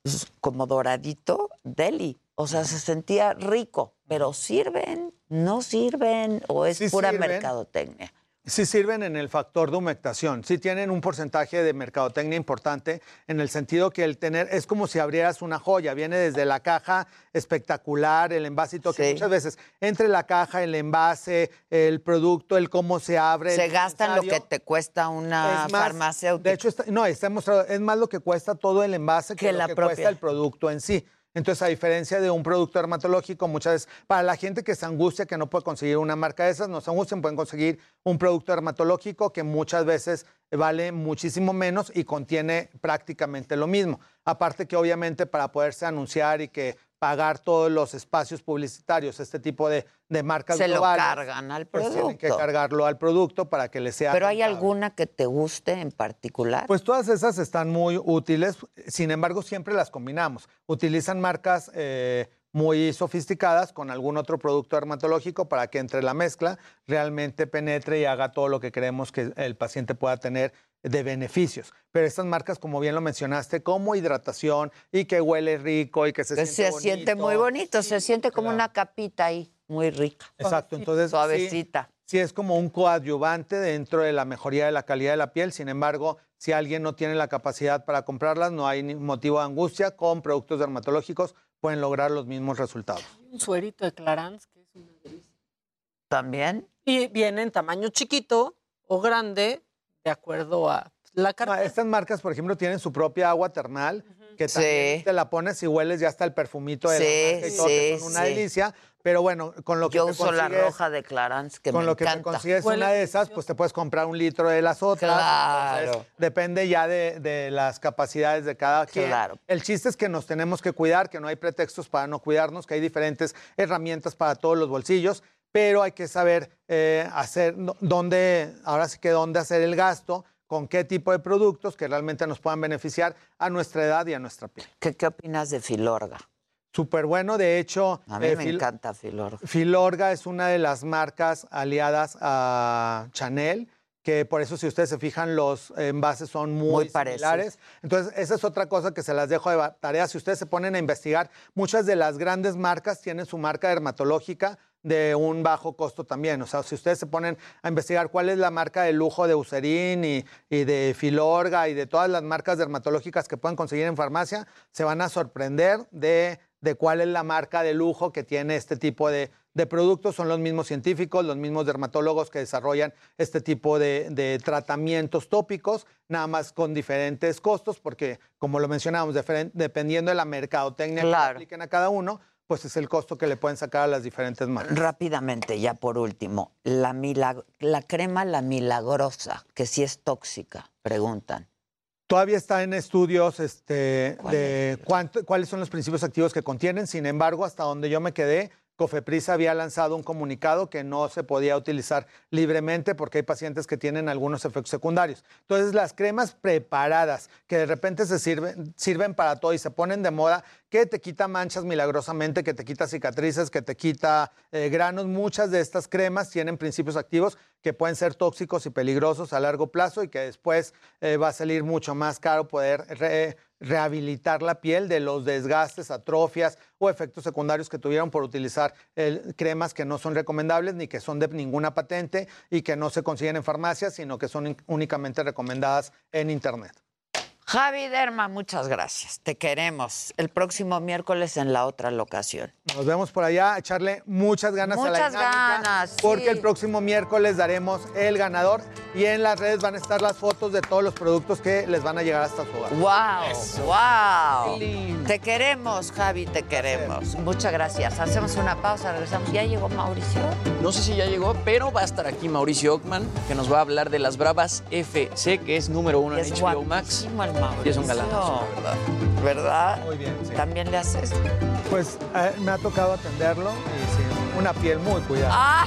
s- como doradito, deli. O sea, se sentía rico, pero sirven, no sirven o es Sí pura sirven. mercadotecnia. Sí sirven en el factor de humectación, sí tienen un porcentaje de mercadotecnia importante en el sentido que el tener es como si abrieras una joya, viene desde la caja espectacular, el envasito que Sí. muchas veces entre la caja, el envase, el producto, el cómo se abre. Se gastan lo que te cuesta una más, farmacéutica. De hecho, está- no, está demostrado, es más lo que cuesta todo el envase que, Que lo la que propia. cuesta el producto en sí. Entonces, a diferencia de un producto dermatológico, muchas veces, para la gente que se angustia que no puede conseguir una marca de esas, no se angustien, pueden conseguir un producto dermatológico que muchas veces vale muchísimo menos y contiene prácticamente lo mismo. Aparte que obviamente para poderse anunciar y que pagar todos los espacios publicitarios, este tipo de, de marcas Se lo cargan al pues tienen que producto. cargarlo al producto para que les sea Pero hay rentable. alguna que te guste en particular. Pues todas esas están muy útiles, sin embargo siempre las combinamos. Utilizan marcas eh, muy sofisticadas con algún otro producto dermatológico para que entre la mezcla realmente penetre y haga todo lo que queremos que el paciente pueda tener de beneficios. Pero estas marcas, como bien lo mencionaste, como hidratación y que huele rico y que se Que siente se siente muy bonito, se siente como una capita ahí, muy rica. Exacto, entonces sí, Suavecita. Sí, es como un coadyuvante dentro de la mejoría de la calidad de la piel. Sin embargo, si alguien no tiene la capacidad para comprarlas, no hay motivo de angustia. Con productos dermatológicos pueden lograr los mismos resultados. Un suerito de Clarins que es una delicia. ¿También? Y viene en tamaño chiquito o grande, de acuerdo a la No, carta. estas marcas, por ejemplo, tienen su propia agua termal, que Sí. también te la pones y hueles ya hasta el perfumito de Sí, la marca y todo, que son una sí. delicia. Pero bueno, con lo que Yo te uso la roja de Clarins, que con me lo que te consigues una de esas, pues te puedes comprar un litro de las otras. Claro. Entonces, depende ya de, de las capacidades de cada quien. Claro. El chiste es que nos tenemos que cuidar, que no hay pretextos para no cuidarnos, que hay diferentes herramientas para todos los bolsillos, pero hay que saber eh, hacer dónde, ahora sí que dónde hacer el gasto, con qué tipo de productos que realmente nos puedan beneficiar a nuestra edad y a nuestra piel. ¿Qué, qué opinas de Filorga? Súper bueno, de hecho. A mí eh, me Fil- encanta Filorga. Filorga es una de las marcas aliadas a Chanel, que por eso si ustedes se fijan los envases son muy, Muy similares. Entonces, esa es otra cosa que se las dejo de tarea. Si ustedes se ponen a investigar, muchas de las grandes marcas tienen su marca dermatológica de un bajo costo también. O sea, si ustedes se ponen a investigar cuál es la marca de lujo de Eucerin y, y de Filorga y de todas las marcas dermatológicas que pueden conseguir en farmacia, se van a sorprender de, de cuál es la marca de lujo que tiene este tipo de, de productos. Son los mismos científicos, los mismos dermatólogos que desarrollan este tipo de, de tratamientos tópicos, nada más con diferentes costos, porque como lo mencionábamos, dependiendo de la mercadotecnia que Claro. apliquen a cada uno, pues es el costo que le pueden sacar a las diferentes marcas. Rápidamente, ya por último, la, milag- la crema La Milagrosa, que sí es tóxica, preguntan. Todavía está en estudios este, de cuánto- cuáles son los principios activos que contienen. Sin embargo, hasta donde yo me quedé, Cofepris había lanzado un comunicado que no se podía utilizar libremente porque hay pacientes que tienen algunos efectos secundarios. Entonces, las cremas preparadas que de repente se sirven, sirven para todo y se ponen de moda, que te quita manchas milagrosamente, que te quita cicatrices, que te quita eh, granos, muchas de estas cremas tienen principios activos que pueden ser tóxicos y peligrosos a largo plazo y que después eh, va a salir mucho más caro poder rehabilitar la piel de los desgastes, atrofias o efectos secundarios que tuvieron por utilizar cremas que no son recomendables ni que son de ninguna patente y que no se consiguen en farmacias, sino que son únicamente recomendadas en Internet. Javi Derma, muchas gracias. Te queremos. El próximo miércoles en la otra locación. Nos vemos por allá, echarle muchas ganas a la Muchas dinámica, ganas, porque sí. el próximo miércoles daremos el ganador y en las redes van a estar las fotos de todos los productos que les van a llegar hasta su hogar. ¡Wow! ¡Wow! Te queremos, Javi, te queremos. Muchas gracias. Hacemos una pausa, regresamos. ¿Ya llegó Mauricio? No sé si ya llegó, pero va a estar aquí Mauricio Ockman, que nos va a hablar de las Bravas FC, que es número uno en Es HBO Max. el. Y es un galanazo, la verdad. ¿Verdad? Muy bien, sí. ¿También le haces? Pues eh, me ha tocado atenderlo y sí, una piel muy cuidada. ¡Ah!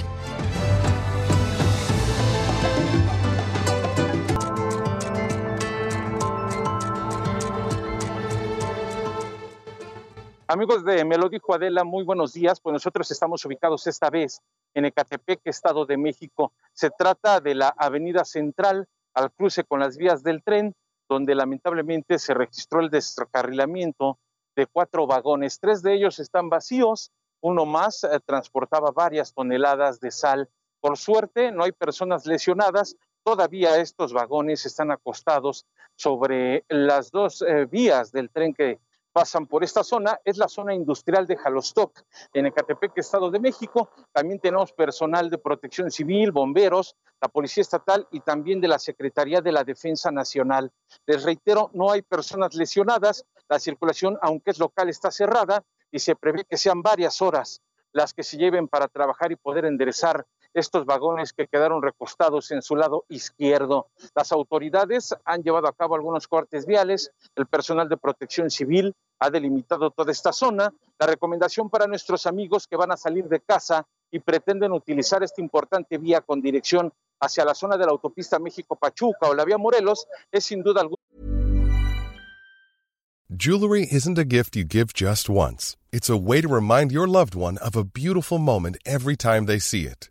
Amigos de Me lo dijo Adela, muy buenos días. Pues nosotros estamos ubicados esta vez en Ecatepec, Estado de México. Se trata de la Avenida Central al cruce con las vías del tren, donde lamentablemente se registró el descarrilamiento de cuatro vagones. Tres de ellos están vacíos, uno más eh, transportaba varias toneladas de sal. Por suerte, no hay personas lesionadas. Todavía estos vagones están acostados sobre las dos eh, vías del tren que pasan por esta zona. Es la zona industrial de Jalostoc, en Ecatepec, Estado de México. También tenemos personal de protección civil, bomberos, la Policía Estatal y también de la Secretaría de la Defensa Nacional. Les reitero, no hay personas lesionadas. La circulación, aunque es local, está cerrada y se prevé que sean varias horas las que se lleven para trabajar y poder enderezar estos vagones que quedaron recostados en su lado izquierdo. Las autoridades han llevado a cabo algunos cortes viales, el personal de protección civil ha delimitado toda esta zona. La recomendación para nuestros amigos que van a salir de casa y pretenden utilizar esta importante vía con dirección hacia la zona de la autopista México-Pachuca o la vía Morelos es sin duda alguna. Jewelry isn't a gift you give just once. It's a way to remind your loved one of a beautiful moment every time they see it.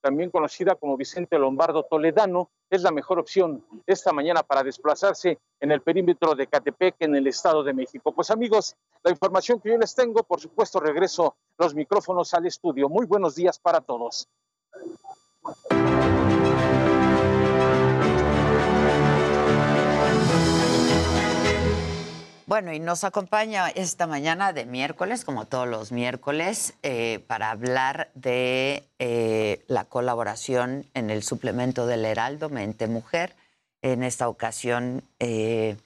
también conocida como Vicente Lombardo Toledano, es la mejor opción esta mañana para desplazarse en el perímetro de Catepec, en el Estado de México. Pues amigos, la información que yo les tengo, por supuesto, regreso los micrófonos al estudio. Muy buenos días para todos. Bueno, y nos acompaña esta mañana de miércoles, como todos los miércoles, eh, para hablar de eh, la colaboración en el suplemento del Heraldo Mente Mujer. En esta ocasión eh,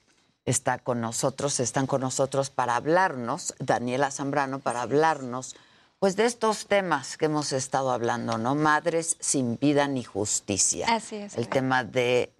está con nosotros, están con nosotros para hablarnos, Daniela Zambrano, para hablarnos pues de estos temas que hemos estado hablando, ¿no? Madres sin vida ni justicia. Así es. El tema de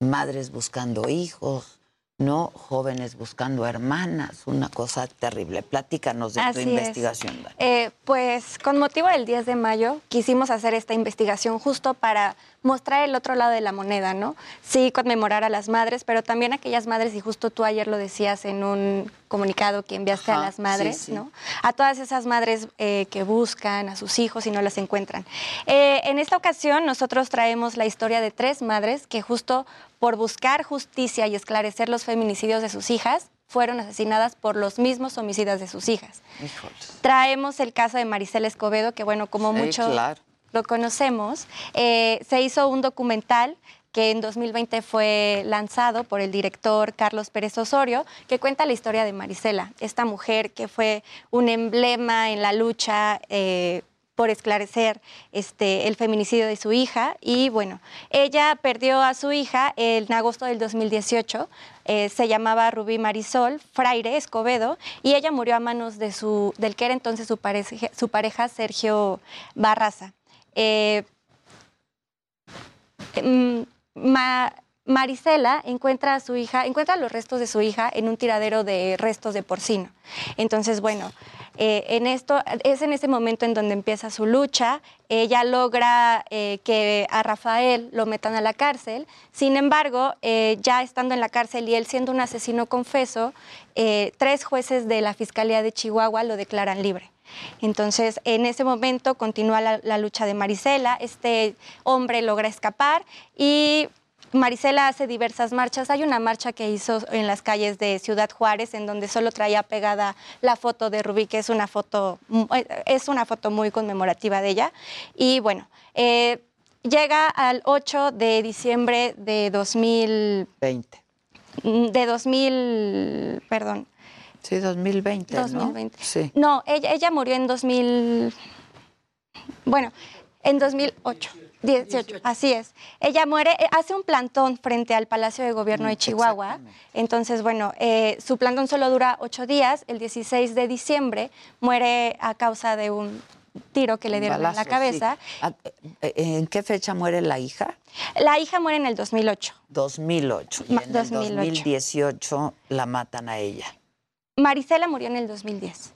madres buscando hijos, ¿no? Jóvenes buscando hermanas, una cosa terrible. Platícanos de tu Así investigación. Eh, pues con motivo del 10 de mayo quisimos hacer esta investigación justo para mostrar el otro lado de la moneda, ¿no? Sí, conmemorar a las madres, pero también a aquellas madres, y justo tú ayer lo decías en un comunicado que enviaste Ajá, a las sí, madres, sí. ¿no? A todas esas madres eh, que buscan a sus hijos y no las encuentran. Eh, en esta ocasión nosotros traemos la historia de tres madres que justo por buscar justicia y esclarecer los feminicidios de sus hijas, fueron asesinadas por los mismos homicidas de sus hijas. Híjoles. Traemos el caso de Maricela Escobedo, que bueno, como Sí, muchos claro. lo conocemos, eh, se hizo un documental que en 2020 fue lanzado por el director Carlos Pérez Osorio, que cuenta la historia de Marisela, esta mujer que fue un emblema en la lucha eh, por esclarecer este, el feminicidio de su hija. Y bueno, ella perdió a su hija en agosto del 2018. eh, se llamaba Rubí Marisol Fraire Escobedo y ella murió a manos de su, del que era entonces su pareja, su pareja Sergio Barraza. Eh, mm, Ma- Marisela encuentra a su hija, encuentra los restos de su hija en un tiradero de restos de porcino. Entonces, bueno, eh, en esto es en ese momento en donde empieza su lucha. Ella logra eh, que a Rafael lo metan a la cárcel. Sin embargo, eh, ya estando en la cárcel y él siendo un asesino confeso, tres jueces de la Fiscalía de Chihuahua lo declaran libre. Entonces, en ese momento continúa la, la lucha de Marisela, este hombre logra escapar y Marisela hace diversas marchas. Hay una marcha que hizo en las calles de Ciudad Juárez en donde solo traía pegada la foto de Rubí, que es una foto, eh, es una foto muy conmemorativa de ella. Y bueno, eh, llega al 8 de diciembre de 2020. De 2000, perdón. Sí, 2020, ¿no? 2020. Sí. No, ella, ella murió en 2000. Bueno, en 2008. 18, así es. Ella muere, eh, hace un plantón frente al Palacio de Gobierno de Chihuahua. Entonces, bueno, eh, su plantón solo dura ocho días. El 16 de diciembre muere a causa de un tiro que le dieron en la cabeza. sí. Ah, eh, ¿En qué fecha muere la hija? La hija muere en el 2008. 2008. Y Ma- en el 2008. 2018 la matan a ella. Marisela murió en el 2010.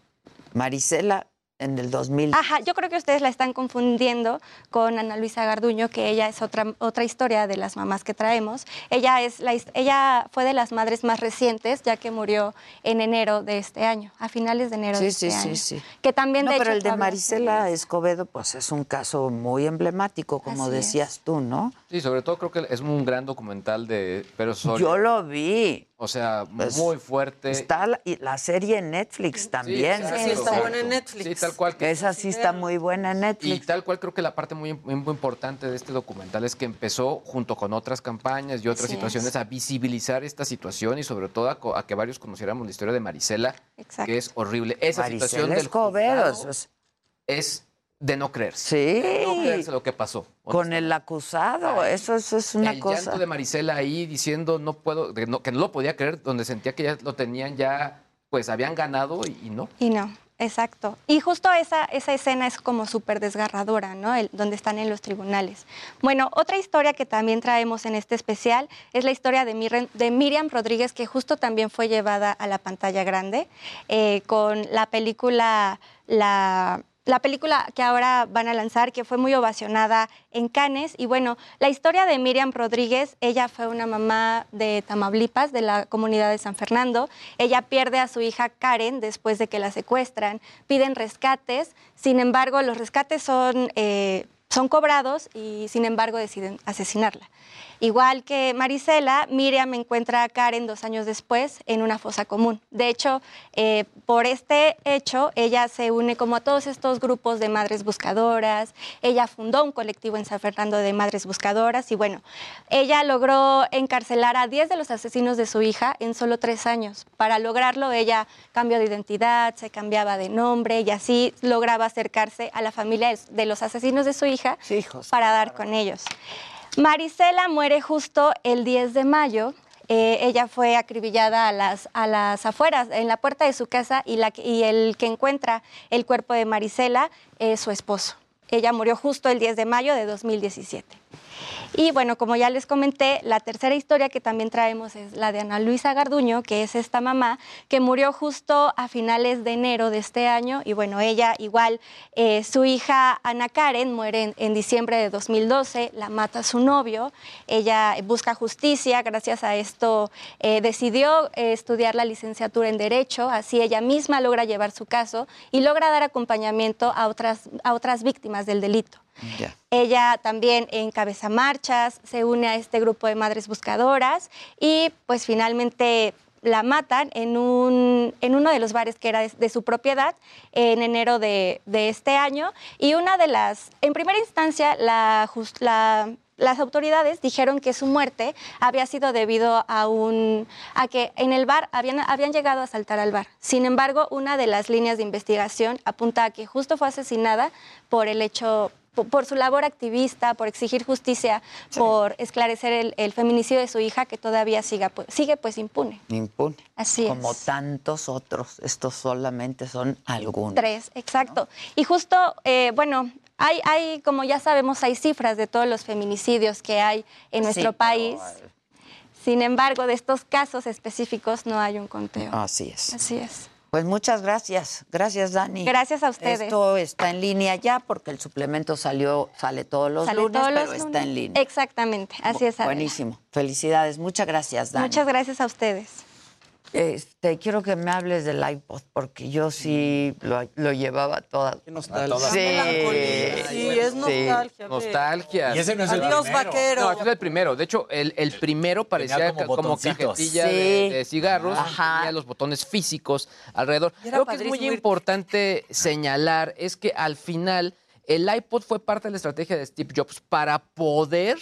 Marisela en el 2000. Ajá, yo creo que ustedes la están confundiendo con Ana Luisa Garduño, que ella es otra, otra historia de las mamás que traemos. Ella, es la, ella fue de las madres más recientes, ya que murió en enero de este año, a finales de enero Sí, de sí, este sí, año. sí. Que también, No, de pero hecho, el de Marisela Escobedo, pues es un caso muy emblemático, como Así es. decías tú, ¿no? Sí, sobre todo creo que es un gran documental de Pero Soria. Yo lo vi. O sea, Pues, muy fuerte. Está la, y la serie en Netflix también. exacto, Sí, está buena en Netflix. Sí, tal cual. Que esa sí está muy buena en Y Netflix. tal cual creo que la parte muy, muy importante de este documental es que empezó junto con otras campañas y otras situaciones es. a visibilizar esta situación y sobre todo a, que varios conociéramos la historia de Marisela, Exacto. que es horrible. Esa Marisela situación del Escobedo, juzgado es de no creerse. Sí. De no creerse lo que pasó. Con el acusado, eso, eso es una el cosa. llanto de Marisela ahí diciendo no puedo, que no, que no lo podía creer, donde sentía que ya lo tenían ya, pues habían ganado y, y no. Y no, exacto. Y justo esa, esa escena es como súper desgarradora, ¿no? El- donde están en los tribunales. Bueno, otra historia que también traemos en este especial es la historia de, Mirren- de Miriam Rodríguez, que justo también fue llevada a la pantalla grande eh, con la película La... La película que ahora van a lanzar, que fue muy ovacionada en Cannes. Y bueno, la historia de Miriam Rodríguez, ella fue una mamá de Tamaulipas, de la comunidad de San Fernando. Ella pierde a su hija Karen después de que la secuestran. Piden rescates, sin embargo, los rescates son, eh, son cobrados y sin embargo deciden asesinarla. Igual que Marisela, Miriam encuentra a Karen dos años después en una fosa común. De hecho, eh, por este hecho, ella se une como a todos estos grupos de madres buscadoras. Ella fundó un colectivo en San Fernando de madres buscadoras y bueno, ella logró encarcelar a 10 de los asesinos de su hija en solo tres años. Para lograrlo, ella cambió de identidad, se cambiaba de nombre y así lograba acercarse a la familia de los asesinos de su hija para dar con ellos. Marisela muere justo el 10 de mayo. Eh, ella fue acribillada a las, a las afueras, en la puerta de su casa, y, la, y el que encuentra el cuerpo de Marisela es su esposo. Ella murió justo el 10 de mayo de 2017. Y bueno, como ya les comenté, la tercera historia que también traemos es la de Ana Luisa Garduño, que es esta mamá que murió justo a finales de enero de este año. Y bueno, ella igual, eh, su hija Ana Karen muere en, diciembre de 2012, la mata su novio. Ella busca justicia, gracias a esto eh, decidió eh, estudiar la licenciatura en Derecho, así ella misma logra llevar su caso y logra dar acompañamiento a otras, a otras víctimas del delito. Ella también encabeza marchas, se une a este grupo de madres buscadoras y pues finalmente la matan en, un, en uno de los bares que era de, su propiedad en enero de, de este año. Y una de las, en primera instancia, la- las autoridades dijeron que su muerte había sido debido a, un, a que en el bar habían, habían llegado a asaltar al bar. Sin embargo, una de las líneas de investigación apunta a que justo fue asesinada por el hecho po- por su labor activista, por exigir justicia, por esclarecer el, el feminicidio de su hija que todavía siga, pues, sigue pues impune. Impune. Así Como es. tantos otros. Estos solamente son algunos. Tres, exacto. Y justo, eh, bueno, hay, hay, como ya sabemos, hay cifras de todos los feminicidios que hay en Sí, nuestro pero, país. Sin embargo, de estos casos específicos no hay un conteo. Así es. Así es. Pues muchas gracias. Gracias, Dani. Gracias a ustedes. Esto está en línea ya porque el suplemento salió, sale todos los Sale lunes, todos pero está en línea. Exactamente, así es. Adela. Buenísimo. Felicidades. Muchas gracias, Dani. Muchas gracias a ustedes. Este, quiero que me hables del iPod porque yo sí lo, lo llevaba toda. nostalgia. Sí, es nostalgia. Nostalgia. Y ese no es el Adiós, primero. vaquero. No, ese es el primero. De hecho, el, el primero parecía como como, cajetilla Sí. de, de cigarros. Ajá. Tenía los botones físicos alrededor. Lo que es muy ir- importante señalar es que al final el iPod fue parte de la estrategia de Steve Jobs para poder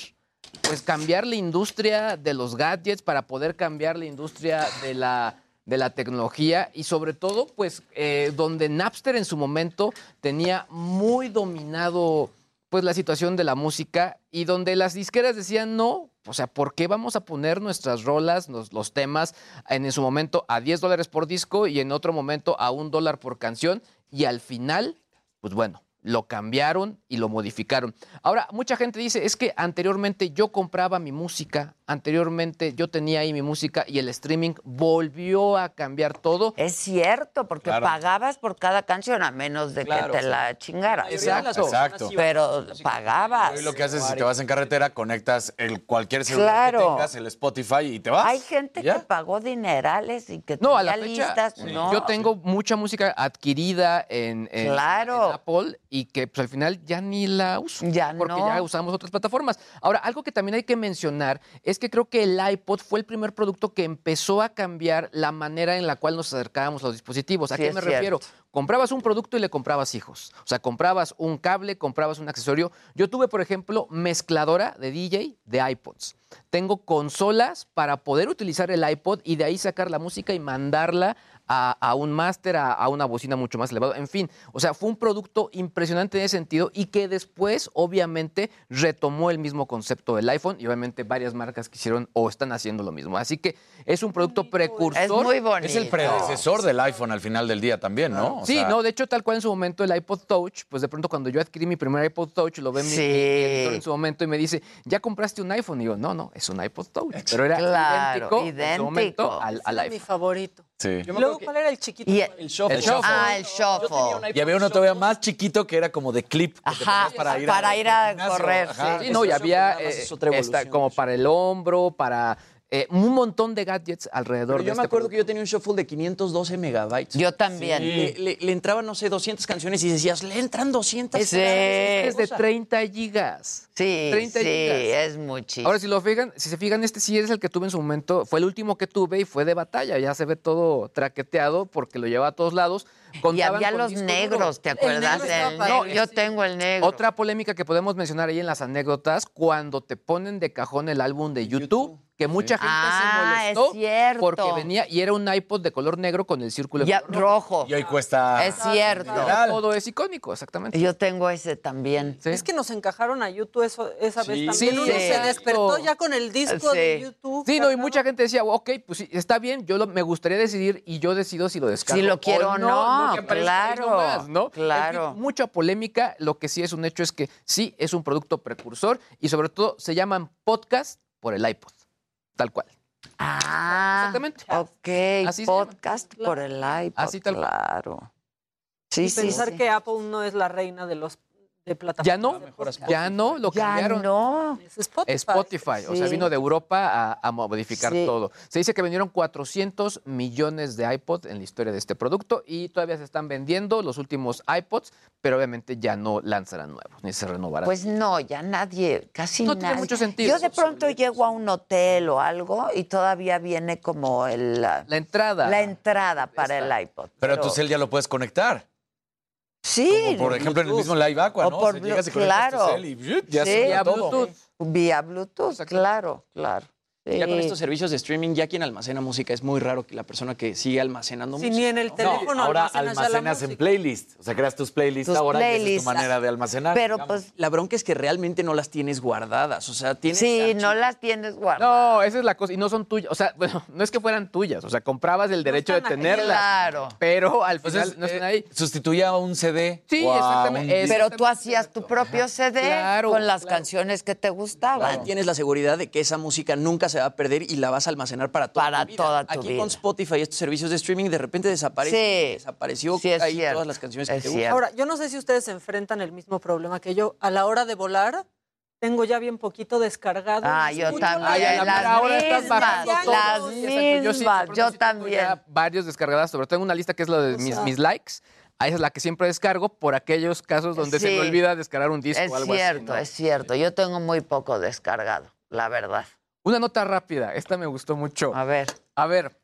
pues cambiar la industria de los gadgets, para poder cambiar la industria de la de la tecnología y sobre todo, pues, eh, donde Napster en su momento tenía muy dominado pues la situación de la música y donde las disqueras decían no, o sea, ¿por qué vamos a poner nuestras rolas, los, los temas en, en su momento a 10 dólares por disco y en otro momento a un dólar por canción? Y al final, pues bueno, lo cambiaron y lo modificaron. Ahora, mucha gente dice, es que anteriormente yo compraba mi música Anteriormente yo tenía ahí mi música y el streaming volvió a cambiar todo. Es cierto, porque Claro. pagabas por cada canción a menos de Claro, que te la chingaras. Exacto. Exacto. Pero pagabas. Hoy lo que haces es si te vas en carretera, conectas el cualquier celular que Claro. tengas, el Spotify y te vas. Hay gente ¿Ya? que pagó dinerales y que No, a la fecha, listas. sí. No. yo tengo mucha música adquirida en, en- Claro. en Apple y que pues, al final ya ni la uso. Ya porque no. ya usamos otras plataformas. Ahora, algo que también hay que mencionar es que creo que el iPod fue el primer producto que empezó a cambiar la manera en la cual nos acercábamos a los dispositivos. ¿A Sí, qué me cierto. refiero? Comprabas un producto y le comprabas hijos. O sea, comprabas un cable, comprabas un accesorio. Yo tuve, por ejemplo, mezcladora de DJ de iPods. Tengo consolas para poder utilizar el iPod y de ahí sacar la música y mandarla a, a un máster, a, a una bocina mucho más elevada. En fin, o sea, fue un producto impresionante en ese sentido y que después, obviamente, retomó el mismo concepto del iPhone y obviamente varias marcas quisieron o están haciendo lo mismo. Así que es un producto precursor. Es muy bonito. Es el predecesor del iPhone al final del día también, ¿no? O sí, sea, no, de hecho, tal cual en su momento el iPod Touch, pues de pronto cuando yo adquirí mi primer iPod Touch, lo ve mi, mi editor en su momento y me dice, ¿ya compraste un iPhone? Y yo, no, no, es un iPod Touch. Pero era Claro, idéntico, en su momento idéntico. al, al Era mi iPhone. favorito. Sí. Luego, ¿cuál era el chiquito? Y el shuffle. El shuffle. Ah, el shuffle. Y había uno todavía más chiquito que era como de clip. que te Ajá, ponías para ir para ir a correr. Sí, no, y Eso- había eh, es otra esta, evolución. como para el hombro, para eh, un montón de gadgets alrededor Pero de yo me este acuerdo que yo tenía un shuffle de 512 megabytes. Yo también. Le, le- le entraban, no sé, 200 canciones y decías, le entran 200. Sí. Es de 30 gigas. Sí, 30 sí, gigas. es muchísimo. Ahora, si lo fijan, si se fijan, este sí es el que tuve en su momento, fue el último que tuve y fue de batalla. Ya se ve todo traqueteado porque lo llevaba a todos lados. y había los negros, duro. ¿te acuerdas? negro negro? Yo tengo el negro. Otra polémica que podemos mencionar ahí en las anécdotas, cuando te ponen de cajón el álbum de YouTube, que mucha gente Ah, se es molestó cierto. porque venía y era un iPod de color negro con el círculo Ya, rojo. Y hoy cuesta. Es cierto. Todo es icónico, exactamente. Yo tengo ese también. Es que nos encajaron a YouTube eso, esa vez también. Sí, Uno se despertó ya con el disco de. YouTube. Sí, no, y mucha gente decía, ok, pues sí, está bien, yo lo- me gustaría decidir y yo decido si lo descargo. Si lo quiero o no, claro, ¿no? claro. En fin, mucha polémica, lo que sí es un hecho es que sí es un producto precursor y sobre todo se llaman podcast por el iPod, tal cual. Ah, Exactamente. ok. Así podcast por el iPod. Así tal cual. Claro. Sí, y sí, pensar sí. que Apple no es la reina de los de. Ya no, ya no, lo Ya cambiaron. no. Es Spotify. Spotify, o sea, vino de Europa a, a modificar Sí. todo. Se dice que vendieron 400 millones de iPods en la historia de este producto y todavía se están vendiendo los últimos iPods, pero obviamente ya no lanzarán nuevos ni se renovarán. Pues no, ya nadie, casi No tiene mucho sentido. Yo de pronto llego a un hotel o algo y todavía viene como el, la, la entrada. entrada para el iPod. Pero tu cel ya lo puedes conectar. Sí. Como por ejemplo en el mismo Live Aqua, O ¿no? por O sea, llegas y Blu- conectas tu claro. y ya Sí. se Vía todo. Bluetooth. Vía Bluetooth, claro, claro. Ya con Sí. estos servicios de streaming, ya quien almacena música es muy raro que la persona que sigue almacenando Si música. ni en el ¿no? teléfono No, ahora almacenas en playlist. O sea, creas tus playlists Tus ahora y esa es playlists. tu manera de almacenar. Pero digamos. pues La bronca es que realmente no las tienes guardadas. O sea, tienes. sí, no las tienes guardadas. No, esa es la cosa. Y no son tuyas. O sea, bueno, no es que fueran tuyas. O sea, comprabas el derecho de tenerlas. Claro. Pero al final no están eh, ahí. Sustituía a un CD. Sí, exactamente. Pero tú hacías tu propio CD Claro, con las claro. canciones que te Ya gustaban. tienes la seguridad de que esa música nunca se va a perder y la vas a almacenar para toda Para tu vida. toda tu Aquí vida. con Spotify y estos servicios de streaming de repente desaparece. Sí. Desapareció Sí, es ahí cierto. todas las canciones que Es te gustan. cierto. Ahora, yo no sé si ustedes se enfrentan el mismo problema que yo. A la hora de volar, tengo ya bien poquito descargado. Ah, yo también. Ay, las mera hora estás mismas, bajando todo. las. Yo sí, mismas, yo sí tengo también. ya varios descargadas, pero tengo una lista que es la de mis, mis likes. Ahí es la que siempre descargo por aquellos casos donde se Sí. me olvida descargar un disco Es o algo cierto, así. ¿no? es cierto. Yo tengo muy poco descargado, la verdad. Una nota rápida, esta me gustó mucho. A ver. A ver,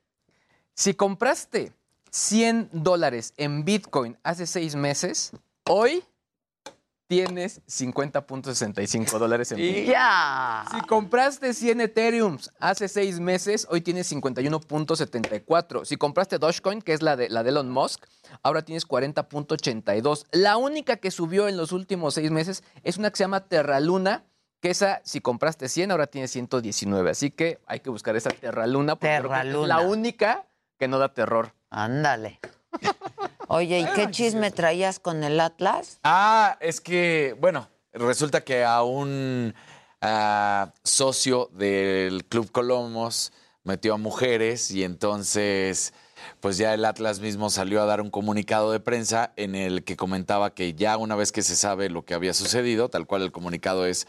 si compraste 100 dólares en Bitcoin hace seis meses, hoy tienes 50.65 dólares en Bitcoin. Ya. Si compraste 100 Ethereums hace seis meses, hoy tienes 51.74. Si compraste Dogecoin, que es la de, la de Elon Musk, ahora tienes 40.82. La única que subió en los últimos seis meses es una que se llama Terraluna, que esa, si compraste 100, ahora tienes 119. Así que hay que buscar esa Terraluna, porque que es Terraluna. la única que no da terror. Ándale. Oye, ¿y qué chisme traías con el Atlas? Ah, es que, bueno, resulta que a un, ah, socio del Club Colomos, metió a mujeres y entonces pues ya el Atlas mismo salió a dar un comunicado de prensa en el que comentaba que ya una vez que se sabe lo que había sucedido, tal cual el comunicado es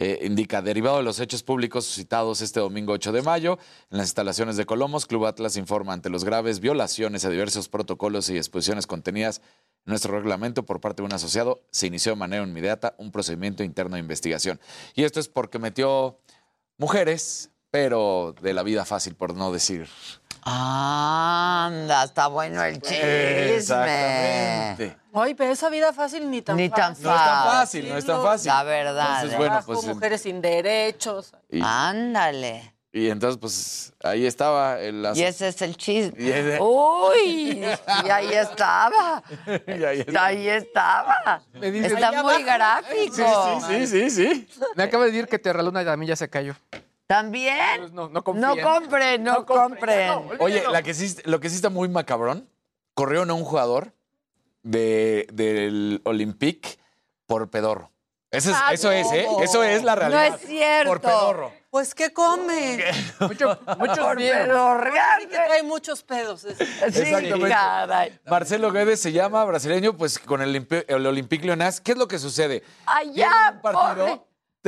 eh, indica, derivado de los hechos públicos suscitados este domingo 8 de mayo en las instalaciones de Colomos, Club Atlas informa ante los graves violaciones a diversos protocolos y exposiciones contenidas en nuestro reglamento por parte de un asociado, se inició de manera inmediata un procedimiento interno de investigación. Y esto es porque metió mujeres, pero de la vida fácil, por no decir. Anda, está bueno el chisme. Exactamente. Ay, pero esa vida fácil ni tan Ni tan fácil. No es tan fácil, no es tan fácil. La verdad. Entonces, ¿eh? bueno, pues, mujeres sin derechos. Y, Ándale. y entonces, pues ahí estaba el Y ese es el chisme. Y ese- Uy, y ahí estaba. Y ahí está. Ahí estaba. Me dice- Está Ahí muy abajo. gráfico. Sí, sí, sí. Me acaba de decir que Terraluna y a mí ya se cayó. ¿También? No, no No compren, no, compren. Oye, la que sí, lo que sí está muy macabrón, corrieron a un jugador de, del Olympique por pedorro. Eso es, Ah, eso es, ¿eh? Eso es la No realidad. es cierto. Por pedorro. Pues, ¿qué come? Mucho, muchos Por bien. pedorrear. Sí que trae muchos pedos. ese. Sí, Exactamente. caray. Marcelo Guedes se llama, brasileño, pues con el, el Olympique Lyonnais. ¿Qué es lo que sucede? Allá, un partido pobre.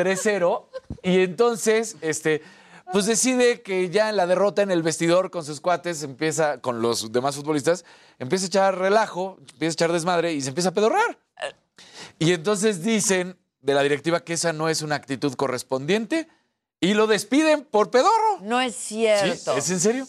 3-0 y entonces, este, pues decide que ya en la derrota en el vestidor con sus cuates empieza, con los demás futbolistas, empieza a echar relajo, empieza a echar desmadre y se empieza a pedorrar. Y entonces dicen de la directiva que esa no es una actitud correspondiente y lo despiden por pedorro. No es ¿Sí? cierto. ¿Es en serio?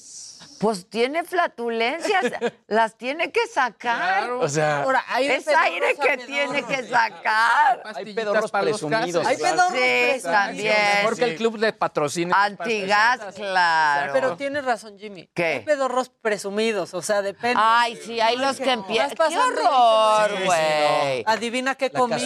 Pues tiene flatulencias, las tiene que sacar. O sea, Ahora, hay Es aire pedorros que tiene que sacar. Pastillitas pedorros para los presumidos. Hay pedorros Sí, presumidos. también. Mejor que el club de patrocinio. Antigas, claro. Pero tienes razón, Jimmy. ¿Qué? Hay pedorros presumidos, o sea, depende. Ay, sí, hay los que empiezan. ¡Qué horror, güey! Adivina qué La comí. así.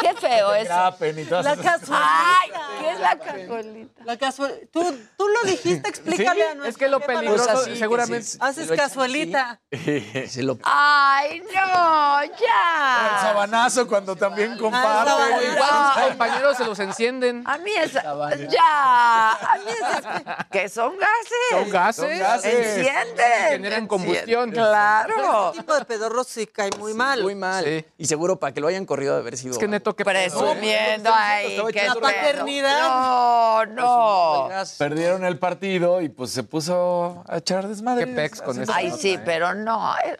¡Qué feo eso! Grapen y todas La cazuelita. ¡Ay! ¿Qué es la cazuelita? La cazuelita. Tú, tú lo dijiste, explícale a nuestro Es que lo peligroso, Pues así, que seguramente. sí. Haces cazuelita. Se lo ¡Ay, no! El ¡Ya! sabanazo cuando también comparte. Igual compañeros se los encienden. A mí es... ¡Ya! A mí es... Que son gases. Son gases. Son gases. Encienden. Generan combustión. Claro. Este tipo de pedorros sí cae muy mal. Muy mal. Sí. Y seguro para que lo hayan corrido de haber sido. Es que neto que Presumiendo ahí. estaba qué echando pedo. paternidad. No, no. Perdieron el partido y pues se puso a echar desmadre. Qué pex con eso. Ay, sí, pero no. eh,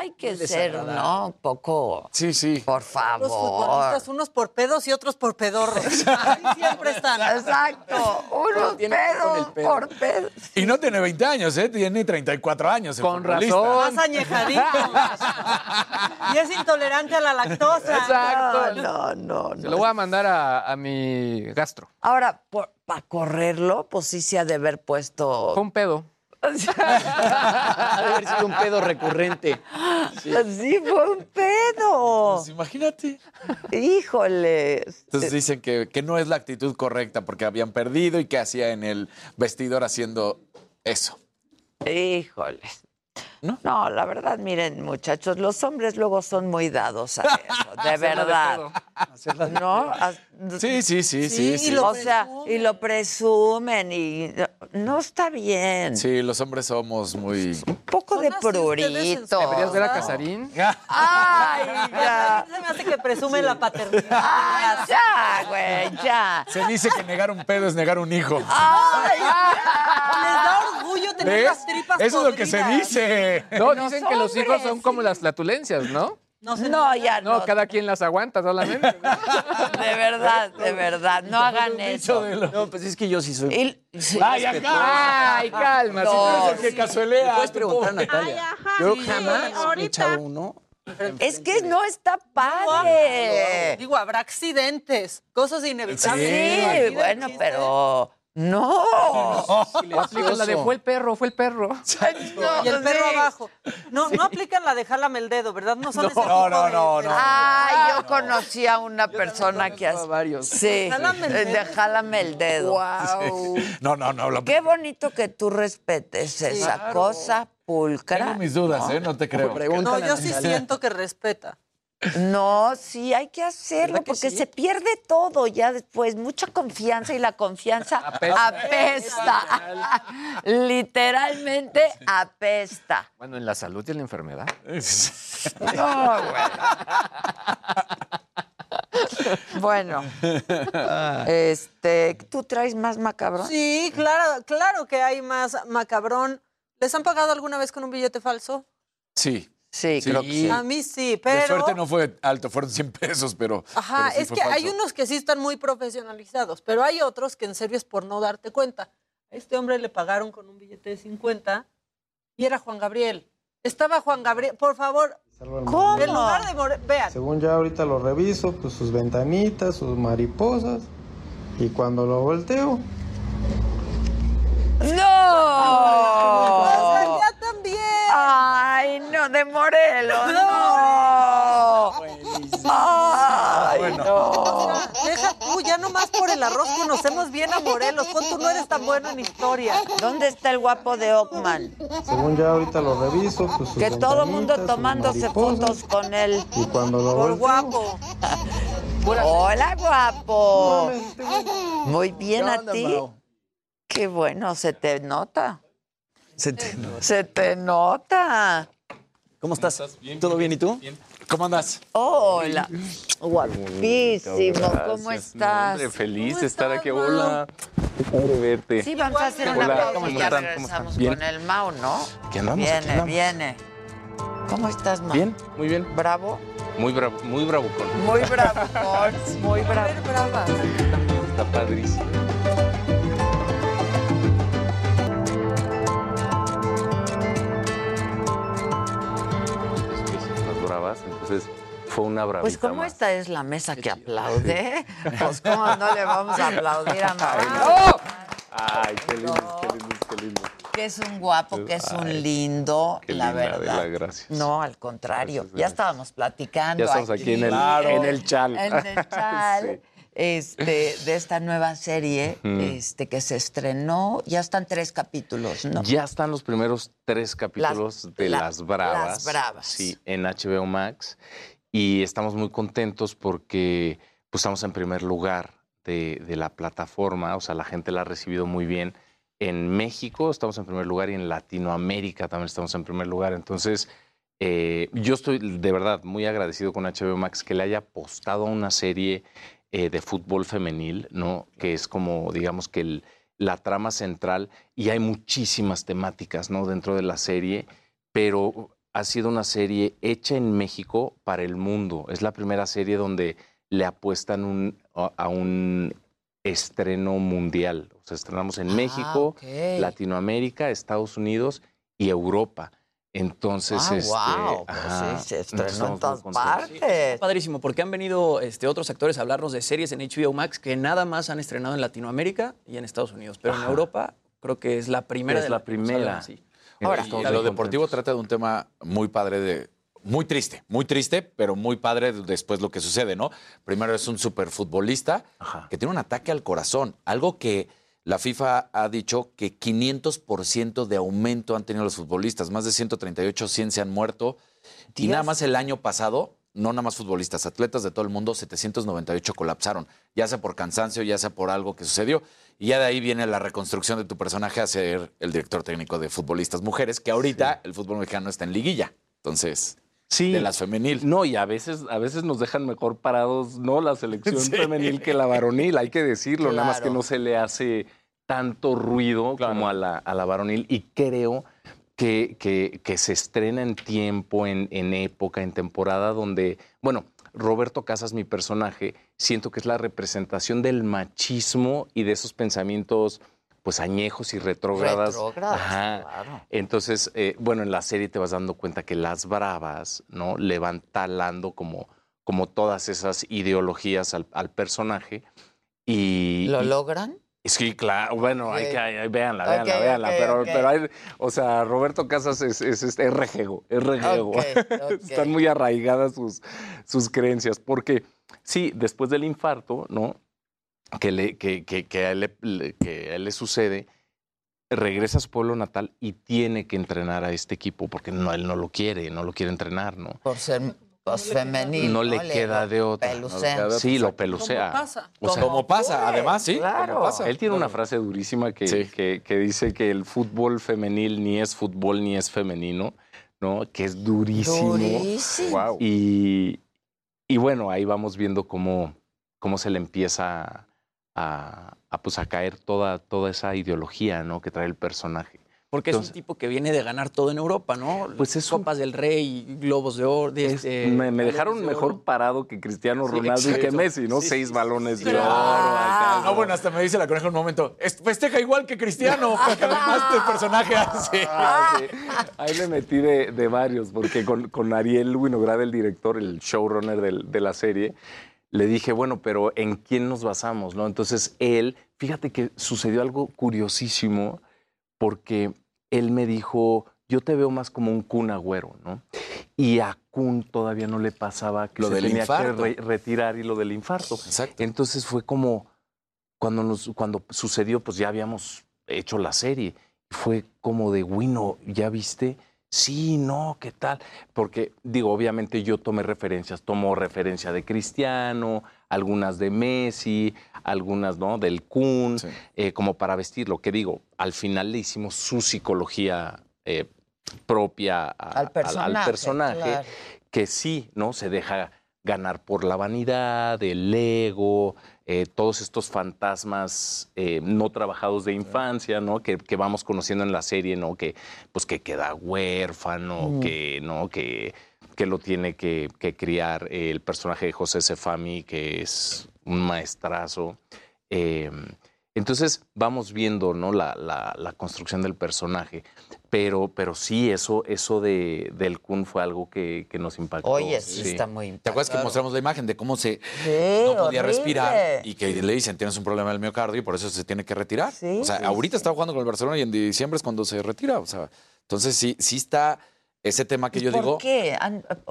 Hay que ser, ¿no? Un poco. Sí, sí. Por Los favor. futbolistas, unos por pedos y otros por pedorros. Ahí siempre están. Exacto. Unos pedos pedo. por pedos. Y no tiene 20 años, ¿eh? Tiene 34 años. el Con futbolista. razón. Más añejadito. y es intolerante a la lactosa. Exacto. No, no, Se no. lo voy a mandar a, a mi gastro. Ahora, para correrlo, pues sí se ha de haber puesto. Fue un pedo. Ha de haber sido un pedo recurrente. Sí, fue un pedo. Pues imagínate. Híjoles. Entonces dicen que, que no es la actitud correcta porque habían perdido y que hacía en el vestidor haciendo eso. Híjoles. ¿No? ¿No? la verdad, miren, muchachos, los hombres luego son muy dados a eso, de verdad. ¿No? Sí, sí, sí, sí. y sí. lo o sea, y lo presumen y no está bien. Sí, los hombres somos muy... Un poco de ustedes en prurito. Deberías ver a Casarín. Ay, ya. Se me hace que presume la paternidad. Ay, ya, güey, ya. Se dice que negar un pedo es negar un hijo. Ay, orgullo tener ¿Ves? las tripas Eso es lo que se podridas. dice. No, Los dicen que los hijos hombres, son como las flatulencias, ¿no? No, sé no, ya no. No, cada quien las aguanta solamente. De verdad, de verdad, no hagan eso. No, pues es que yo sí soy. Y- sí. ¡Ay, acá! Ay, calma. No. Tú eres el que cazuelea. Puedes preguntar a. Natalia. Yo jamás he echado uno. Es que no está padre. Digo, habrá accidentes, cosas inevitables. Sí, bueno, chiste. pero no. O aplican la de fue el perro, fue el perro. Y el perro abajo. No, no aplican la de jálame el dedo, ¿verdad? No son ese No, tipo no, no, de- no. Ay, yo conocí a una persona que hace. varios. Sí, Jálame el dedo. de jálame el dedo. No, no, no. Lo... Qué bonito que tú respetes esa cosa pulcra. Tengo mis dudas, ¿eh? No te creo. No, yo sí siento que respeta. No, sí, hay que hacerlo ¿Verdad que porque sí? se pierde todo ya después. Mucha confianza y la confianza Apesta. apesta. Literalmente apesta. Bueno, en la salud y en la enfermedad. No, Bueno, este, ¿tú traes más macabrón? Sí, claro, claro que hay más macabrón. ¿Les han pagado alguna vez con un billete falso? Sí. Sí, creo que sí. A mí sí, De pero... suerte no fue alto, fueron 100 pesos, pero. Ajá, pero sí es fue que hay unos que sí están muy profesionalizados, pero hay otros que en serio es por no darte cuenta. A este hombre le pagaron con un billete de 50 y era Juan Gabriel. Estaba Juan Gabriel, por favor. ¿Cómo? En lugar de more- vean, Según ya ahorita lo reviso, pues sus ventanitas, sus mariposas. Y cuando lo volteo, ¡No! también. Ay, no, de Morelos. No. Ay, no. deja tú, ya nomás por el arroz conocemos bien a Morelos. Pon tú no eres tan bueno en historia. ¿Dónde está el guapo de Ockman? según ya ahorita lo reviso, pues sus Que todo mundo tomándose fotos con él. Y cuando lo Por guapo. Hola, guapo. Muy bien ¿Qué a ti. Qué bueno, se te nota. Se te- Se te nota. ¿Cómo estás? ¿Todo bien y tú? ¿Cómo andas? Hola. Guapísimo. ¿Cómo estás? Hombre, feliz ¿Cómo de estar estás, aquí. Mau? Hola. Qué padre verte. Sí, vamos a hacer una pausa ¿cómo y ya están? ¿Cómo regresamos están? Bien. con el Mau, ¿no? Aquí andamos, Viene, andamos. viene. ¿Cómo estás, Mau? Bien, muy bien. ¿Bravo? Muy bravo, muy bravucón. Muy bravo, muy bravo. Está padrísimo. Fue una bravita Pues como más. esta es la mesa que aplaude, pues cómo no le vamos a aplaudir a Mau. Ay, qué lindo, qué lindo, qué lindo. Que es un guapo, que es un Ay, lindo, la verdad. Adela, gracias. No, al contrario. Gracias, ya estábamos platicando. Ya estamos aquí en el- Claro. en el chal. En el chal. Sí. Este, de esta nueva serie este, que se estrenó. Ya están tres capítulos, ¿no? Ya están los primeros tres capítulos de la- Las Bravas. Las Bravas. Sí, en HBO Max. Y estamos muy contentos porque pues, estamos en primer lugar de, de la plataforma. O sea, la gente la ha recibido muy bien. En México estamos en primer lugar y en Latinoamérica también estamos en primer lugar. Entonces, eh, yo estoy de verdad muy agradecido con HBO Max que le haya apostado a una serie eh, de fútbol femenil, ¿no? Que es como, digamos que el- la trama central y hay muchísimas temáticas, ¿no? Dentro de la serie, pero ha sido una serie hecha en México para el mundo. Es la primera serie donde le apuestan un- a a un estreno mundial. O sea, estrenamos en Ah, México. Latinoamérica, Estados Unidos y Europa. Entonces, Ah, este, guau, pues ajá, sí, se entonces estrenó en todas partes. Padrísimo, porque han venido este, otros actores a hablarnos de series en HBO Max que nada más han estrenado en Latinoamérica y en Estados Unidos. Pero en. Europa creo que es la primera Es de la la primera. hablan, sí. Ahora, Estamos lo deportivo trata de un tema muy padre de. Muy triste, muy triste, pero muy padre después lo que sucede, ¿no? Primero es un superfutbolista que tiene un ataque al corazón, algo que la FIFA ha dicho que 500% de aumento han tenido los futbolistas, más de 138, 100 se han muerto. Y nada más el año pasado, no nada más futbolistas, atletas de todo el mundo, 798 colapsaron, ya sea por cansancio, ya sea por algo que sucedió. Y ya de ahí viene la reconstrucción de tu personaje a ser el director técnico de futbolistas mujeres, que ahorita el fútbol mexicano está en liguilla. Entonces, Sí. de las femenil. No, y a veces, a veces nos dejan mejor parados, ¿no? La selección Sí. femenil que la varonil, hay que decirlo, nada más que no se le hace tanto ruido como a la, a la varonil. Y creo que, que- que se estrena en tiempo, en, en época, en temporada donde, bueno, Roberto Casas, mi personaje, siento que es la representación del machismo y de esos pensamientos pues añejos y retrógradas. Retrógradas, Ajá. claro. Entonces, eh, bueno, en la serie te vas dando cuenta que las bravas, ¿no? Le van talando como, como todas esas ideologías al, al personaje. Y, ¿Lo y- logran? Sí, claro. Bueno, hay que, hay- véanla, véanla, véanla. pero, pero hay, o sea, Roberto Casas es, es, es, es rejego, es rejego. Están muy arraigadas sus, sus creencias. Porque, sí, después del infarto, ¿no? Que, le, que, que, que a él que a él le sucede, regresa a su pueblo natal y tiene que entrenar a este equipo porque no, él no lo quiere, no lo quiere entrenar, ¿no? Por ser Pues femenil. no le ¿no? queda de otra. pelucea. Sí, lo pelucea. Como pasa. O sea, Como pasa, además, sí. claro. como pasa. Él tiene una frase durísima que, que, que dice que el fútbol femenil ni es fútbol ni es femenino, ¿no? Que es durísimo. Durísimo. Y, y bueno, ahí vamos viendo cómo, cómo se le empieza a, a, pues, a caer toda, toda esa ideología ¿no? que trae el personaje. Porque es un tipo que viene de ganar todo en Europa, ¿no? Pues es Copas del Rey, Globos de Oro. de este, me, me dejaron de mejor oro. parado que Cristiano Sí, Ronaldo y que. Messi, ¿no? Sí, Seis sí, balones sí, de oro. No, bueno, hasta me dice la coneja un momento. "Es- Festeja igual que Cristiano, porque además el personaje hace. Ah, sí. Ahí me metí de, de varios, porque con, con Ariel Winograd, el director, el showrunner del- de la serie, le dije, bueno, pero ¿en quién nos basamos? ¿no? Entonces él, fíjate que sucedió algo curiosísimo, porque él me dijo, yo te veo más como un Kun Agüero, ¿no? Y a Kun todavía no le pasaba que Lo se del tenía infarto. que re- retirar y lo del infarto. Entonces fue como, cuando, nos, cuando sucedió, pues ya habíamos hecho la serie. Fue como de, Wino, ¿ya viste? Sí, no, ¿qué tal? Porque, digo, obviamente yo tomé referencias, tomo referencia de Cristiano, algunas de Messi, algunas, ¿no? Del Kun, eh, como para vestirlo. Que digo, al final le hicimos su psicología eh, propia a- Al personaje, personaje, claro. que sí, ¿no? Se deja ganar por la vanidad, el ego, eh, todos estos fantasmas eh, no trabajados de infancia, ¿no? Que, que vamos conociendo en la serie, ¿no? Que, pues, que queda huérfano, Mm. que, ¿no? Que, que lo tiene que, que criar el personaje de José Sefami, que es un maestrazo. Eh, entonces vamos viendo ¿no? la, la- la construcción del personaje, pero, pero sí, eso, eso de, del Kun fue algo que, que nos impactó. Oye, sí, está muy ¿Te acuerdas que mostramos la imagen de cómo se Sí, no podía horrible. respirar y que le dicen tienes un problema del miocardio y por eso se tiene que retirar? o sea, sí, ahorita está jugando con el Barcelona y en diciembre es cuando se retira. O sea, entonces sí, sí está ese tema que yo ¿Por digo. qué?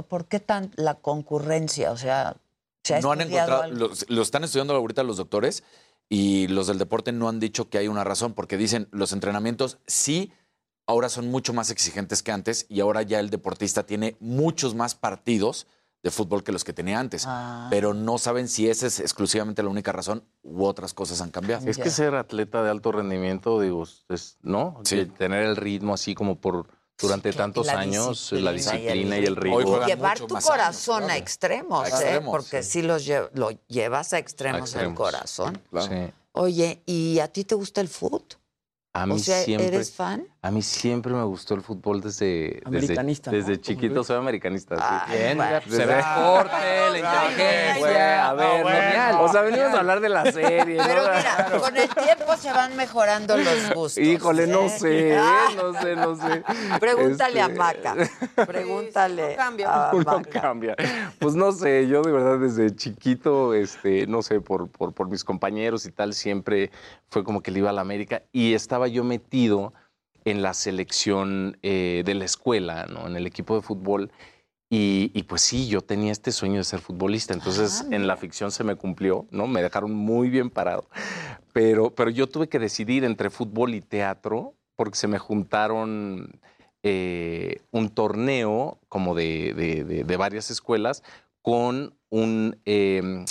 ¿Por qué tan la concurrencia? O sea, ¿se ha no han estudiado encontrado, algo? lo, lo están estudiando ahorita los doctores y los del deporte no han dicho que hay una razón porque dicen los entrenamientos sí ahora son mucho más exigentes que antes y ahora ya el deportista tiene muchos más partidos de fútbol que los que tenía antes, Ah. pero no saben si esa es exclusivamente la única razón u otras cosas han cambiado. Es que ser atleta de alto rendimiento, digo, es, ¿no? Sí. De tener el ritmo así como por durante tantos la años, la disciplina y el y el rigor. Llevar tu corazón a extremos, A ¿eh? extremos, porque si los lle- lo llevas a A extremos, el extremos. corazón. Sí. Oye, ¿y a ti te gusta el fútbol? A mí o sea, siempre, ¿eres fan? A mí siempre me gustó el fútbol desde desde, Americanista, ¿no? desde chiquito, soy americanista. sí. Bien, Desde- se ve el corte, la inteligencia. A ver, No, no, o sea, bueno. venimos a hablar de la serie. ¿no? Pero mira, con el tiempo se van mejorando los gustos. Híjole, no ¿eh? sé, Ah, no sé, no sé. Pregúntale a Este, Maca. Pregúntale a Uno Maca. cambia. Pues no sé, yo de verdad desde chiquito, este, no sé, por, por, por mis compañeros y tal, siempre fue como que le iba a la América y estaba yo metido en la selección eh, de la escuela, ¿no? En el equipo de fútbol. Y, y, pues sí, yo tenía este sueño de ser futbolista. Entonces, en la ficción se me cumplió, ¿no? Me dejaron muy bien parado. Pero, pero yo tuve que decidir entre fútbol y teatro porque se me juntaron eh, un torneo como de, de- de- de varias escuelas con un, eh,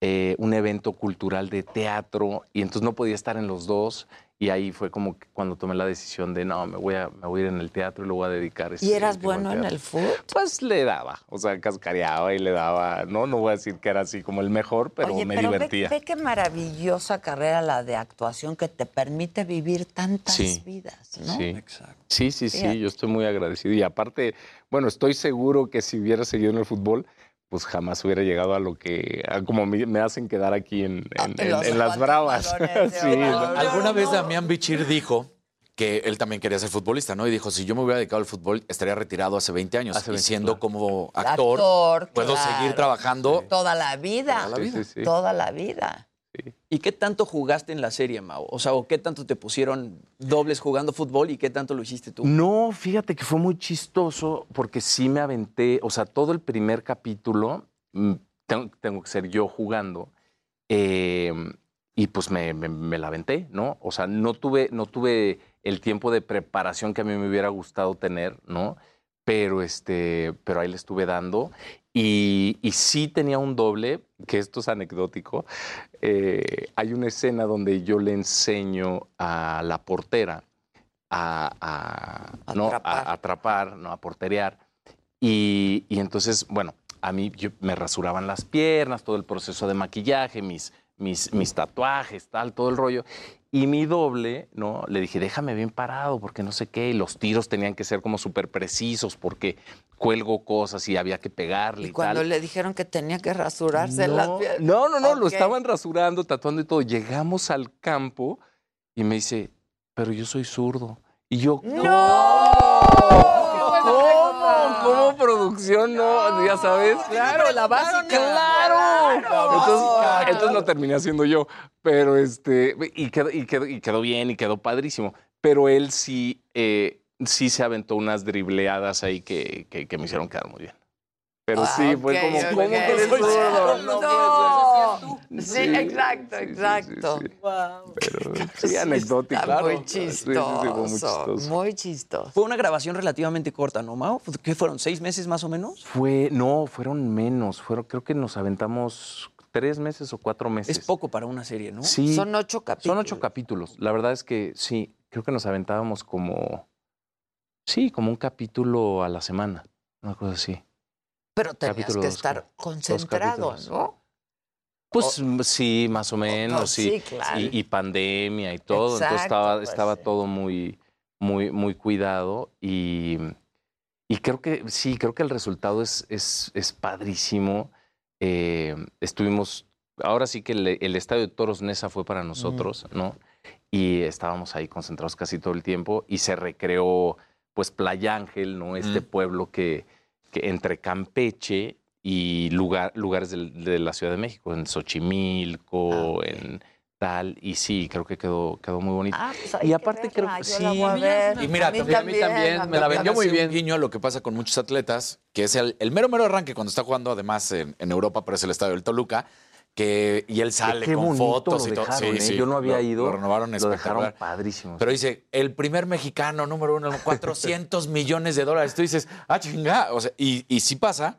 eh, un evento cultural de teatro y entonces no podía estar en los dos y ahí fue como que cuando tomé la decisión de no, me voy a, me voy a ir en el teatro y lo voy a dedicar. ¿Y este, eras tiempo al bueno en el fútbol? Pues le daba, o sea, cascareaba y le daba, no, no voy a decir que era así como el mejor, pero Oye, me pero ve, divertía. ve qué maravillosa carrera la de actuación que te permite vivir tantas Sí. vidas, ¿no? Sí. Sí, sí, sí, Fíjate. yo estoy muy agradecido. Y aparte, bueno, estoy seguro que si hubiera seguido en el fútbol, pues jamás hubiera llegado a lo que, a como me, me hacen quedar aquí en, en- en- los en las bravas. Sí. Alguna vez Damián Bichir dijo que él también quería ser futbolista, ¿no? Y dijo, si yo me hubiera dedicado al fútbol, estaría retirado hace 20 años. Hace y 20, siendo como actor, Actor, puedo claro. seguir trabajando. Toda la vida. Toda la vida. Sí, sí, sí. Toda la vida. ¿Y qué tanto jugaste en la serie, Mau? O sea, ¿o qué tanto te pusieron dobles jugando fútbol y qué tanto lo hiciste tú? No, fíjate que fue muy chistoso porque sí me aventé, o sea, todo el primer capítulo mm, tengo, tengo que ser yo jugando eh, y pues me, me- me la aventé, ¿no? O sea, no tuve, no tuve el tiempo de preparación que a mí me hubiera gustado tener, ¿no? Pero, este, pero ahí le estuve dando Y, y sí tenía un doble, que esto es anecdótico. Eh, hay una escena donde yo le enseño a la portera a, a- ¿no? a- atrapar, ¿no? a porterear. Y, y entonces, bueno, a mí yo- me rasuraban las piernas, todo el proceso de maquillaje, mis, mis, mis tatuajes, tal, todo el rollo. Y mi doble, ¿no? Le dije, déjame bien parado, porque no sé qué. Y los tiros tenían que ser como súper precisos, porque cuelgo cosas y había que pegarle y, Y cuando tal. le dijeron que tenía que rasurarse las No, piernas. no, no, no, lo estaban rasurando, tatuando y todo. Llegamos al campo y me dice, pero yo soy zurdo. Y yo, ¿cómo? ¿Cómo No, ya sabes. Claro, la básica. ¡Claro! Entonces, entonces lo terminé haciendo yo. Pero este, y quedó, y quedó, y quedó bien y quedó padrísimo. Pero él sí, eh, sí se aventó unas dribleadas ahí que, que, que me hicieron quedar muy bien. Pero sí, fue como, ok. ¿cómo que eres zurdo? no, No, Sí, exacto, exacto. Pero sí, anecdótico. Claro. muy Sí, sí, sí, fue muy chistoso. Muy chistoso. Fue una grabación relativamente corta, ¿no, Mao? ¿Qué fueron? ¿Seis meses más o menos? Fue, no, fueron menos. Fueron, creo que nos aventamos tres meses o cuatro meses. Es poco para una serie, ¿no? Sí. Son ocho capítulos. Son ocho capítulos. La verdad es que sí, creo que nos aventábamos como. Sí, como un capítulo a la semana. Una cosa así. Pero tenías Capítulo que dos, estar concentrado. ¿no? Pues mm, sí, más o menos, sí. sí, claro. Y, y pandemia y todo. Entonces estaba, pues, estaba todo muy, muy, muy cuidado. Y, y creo que sí, creo que el resultado es, es, es padrísimo. Eh, estuvimos, ahora sí que el, el estadio de Toros Nesa fue para nosotros, ¿no? Y estábamos ahí concentrados casi todo el tiempo y se recreó, pues, Playa Ángel, ¿no? Este pueblo que, que entre Campeche y lugar, lugares de la Ciudad de México, en Xochimilco, en tal, y sí, creo que quedó, quedó muy bonito. Ah, pues y que aparte creo que sí. a. Y mira, A mí también, también, a mí me la vendió también. muy bien. Un guiño a lo que pasa con muchos atletas, que es el, el mero mero arranque cuando está jugando además en, en Europa, pero es el estadio del Toluca, que, y él sale qué con fotos lo y todo. dejaron, ¿eh? Yo no había lo- ido, Lo renovaron lo dejaron padrísimo. Pero dice, el primer mexicano número uno, 400 millones de dólares. Tú dices, ah, chinga. O sea, y, y sí pasa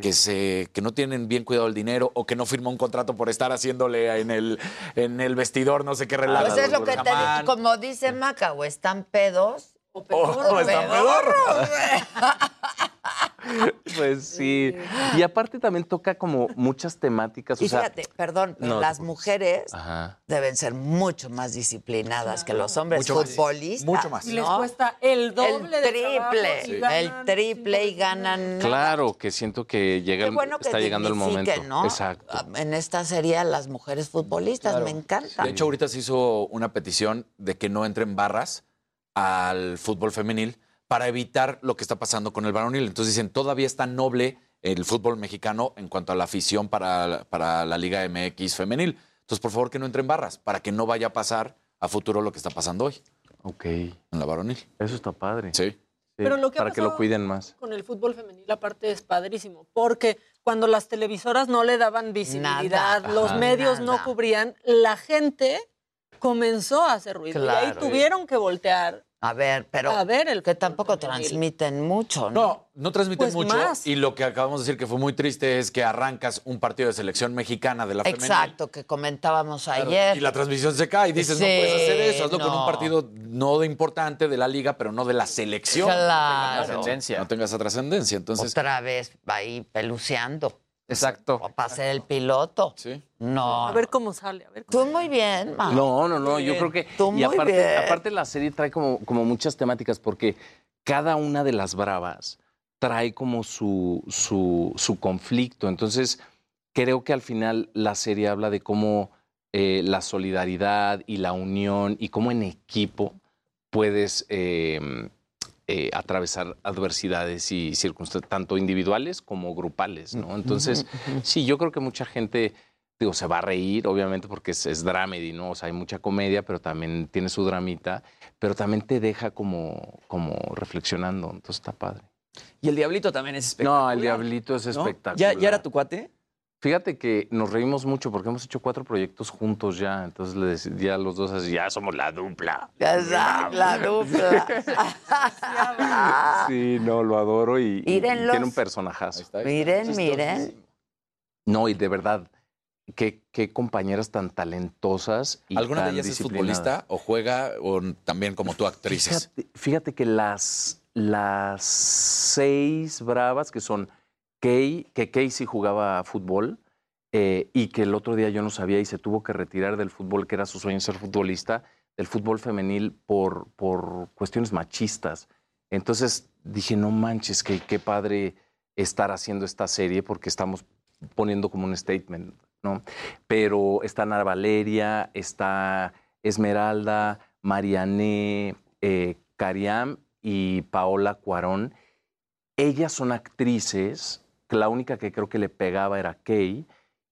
que, se, que no tienen bien cuidado el dinero o que no firma un contrato por estar haciéndole en el, en el vestidor no sé qué relajo. Pues es lo que te digo, como dice Maca, o están pedos o o están pedorros. Pues sí. Y aparte también toca como muchas temáticas. O Y sea, fíjate, perdón, pero No, las mujeres Ajá. deben ser mucho más disciplinadas que los hombres Mucho más. futbolistas. Mucho más. Y les ¿no? cuesta el doble el de triple, ganan el triple y ganan. Claro, que siento que llega, Qué el- bueno que está llegando el momento. ¿no? Exacto. En esta serie a las mujeres futbolistas, Claro. me encanta. De hecho, ahorita se hizo una petición de que no entren barras al fútbol femenil para evitar lo que está pasando con el varonil. Entonces dicen, todavía está noble el fútbol mexicano en cuanto a la afición para, para la Liga MX femenil. Entonces, por favor, que no entren barras para que no vaya a pasar a futuro lo que está pasando hoy. Ok. En la varonil. Eso está padre. Sí. Pero lo que para que lo cuiden más. Con el fútbol femenil aparte es padrísimo, porque cuando las televisoras no le daban visibilidad, Nada. los Ajá. medios no cubrían, la gente comenzó a hacer ruido y ahí Claro. tuvieron que voltear. A ver, pero A ver el que tampoco transmiten mucho, ¿no? No, no transmiten Pues mucho. más. Y lo que acabamos de decir que fue muy triste es que arrancas un partido de selección mexicana de la femenil. Exacto, que comentábamos ayer. Y la transmisión se cae y dices, no Sí, puedes hacer eso, hazlo con no. un partido no de importante de la liga, pero no de la selección. Claro. No tenga trascendencia. No tenga esa trascendencia. Entonces, Otra vez ahí peluceando. Exacto. Para ser el piloto. Sí. No. A ver cómo sale, a ver. Tú muy bien, Ma. No, no, no. Yo Bien. creo que. Tú y muy aparte, bien. aparte la serie trae como, como muchas temáticas, porque cada una de las bravas trae como su, su, su conflicto. Entonces, creo que al final la serie habla de cómo eh, la solidaridad y la unión y cómo en equipo puedes eh, eh, atravesar adversidades y circunstancias, tanto individuales como grupales, ¿no? Entonces, sí, yo creo que mucha gente, digo, se va a reír, obviamente, porque es, es dramedy, ¿no? O sea, hay mucha comedia, pero también tiene su dramita, pero también te deja como, como reflexionando, entonces está padre. Y el Diablito también es espectacular. No, el Diablito es ¿no? espectacular. ¿Ya, ¿Ya era tu cuate? Fíjate que nos reímos mucho porque hemos hecho cuatro proyectos juntos ya. Entonces ya los dos así, ya somos la dupla. Exacto, la dupla. Sí, no, lo adoro y, tiene un personajazo. Miren, miren. No, y de verdad, qué, qué compañeras tan talentosas y ¿Alguna de ellas es futbolista o juega o también como tú actrices? Fíjate, fíjate que las, las seis bravas que son Kay, que sí jugaba fútbol eh, y que el otro día yo no sabía y se tuvo que retirar del fútbol, que era su sueño ser futbolista, del fútbol femenil por, por cuestiones machistas. Entonces dije, no manches, que qué padre estar haciendo esta serie porque estamos poniendo como un statement, ¿no? Pero está Ana Valeria, está Esmeralda, Mariané, eh, Cariam y Paola Cuarón. Ellas son actrices, que la única que creo que le pegaba era Kay,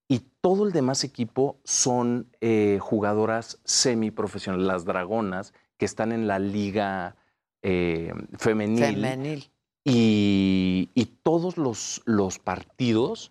y todo el demás equipo son eh, jugadoras semiprofesionales, las dragonas, que están en la liga eh, femenil. Femenil. Y, y todos los, los partidos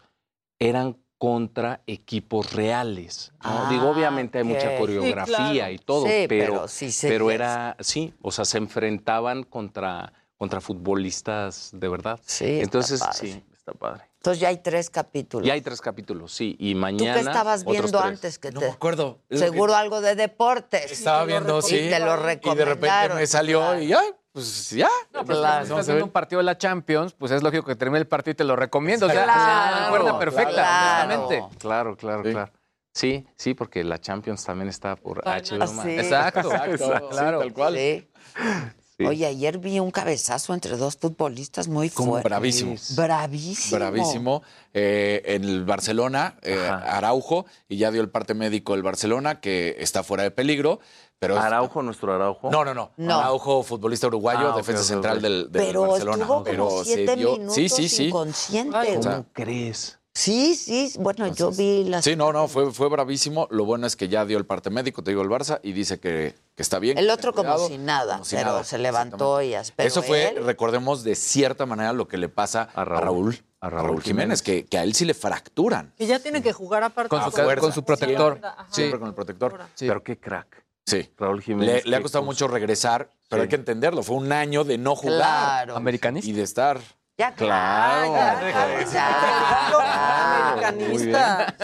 eran contra equipos reales. ¿no? Digo, Ah, obviamente hay mucha. Sí, coreografía claro. y todo, Sí, pero, pero sí era, sí, o sea, se enfrentaban contra, contra futbolistas de verdad. Sí, Entonces, sí, está padre. Entonces ya hay tres capítulos. Y hay tres capítulos, sí, y ¿Tú mañana. qué estabas viendo tres. antes que No te... me acuerdo. Seguro algo de deportes. Estaba viendo, sí. Y te lo Y de repente recomendaron. me salió y ay, pues ya. No, pero Claro. si estás viendo un partido de la Champions, pues es lógico que termine el partido y te lo recomiendo. O sea, Claro, acuerda perfecta, claro. Claro, claro, claro. Sí, sí, porque la Champions también está por HBO. Sí. Exacto, Exacto, claro. tal cual. Sí. Sí. Oye, ayer vi un cabezazo entre dos futbolistas muy fuerte. bravísimo. Bravísimo. Bravísimo. Eh, en el Barcelona, eh, Araujo, y ya dio el parte médico el Barcelona, que está fuera de peligro. Pero Araujo, nuestro Araujo. No, no, no. No. Araujo, futbolista uruguayo, Ah, defensa central del, del Pero Barcelona. estuvo como Pero se siete dio- minutos Sí, sí, sí. inconsciente. O sea, ¿Cómo crees? Sí, sí. Bueno, yo vi las... Sí, no, no, fue, fue bravísimo. Lo bueno es que ya dio el parte médico, te digo, el Barça, y dice que, que está bien. El otro como si nada, como si pero nada, se levantó y as- pero Eso fue, él- recordemos, de cierta manera lo que le pasa a Raúl. A Raúl, Jiménez, que, que a él sí le fracturan. Que ya tiene que jugar aparte. Con su, con su protector. Siempre, Sí. siempre con el protector. Pero qué crack. Sí. Raúl Jiménez. Le, le ha costado mucho regresar, pero Sí. hay que entenderlo. Fue un año de no jugar. Claro. Americanista. Y de estar. Ya, Claro. ya, ya. Americanista.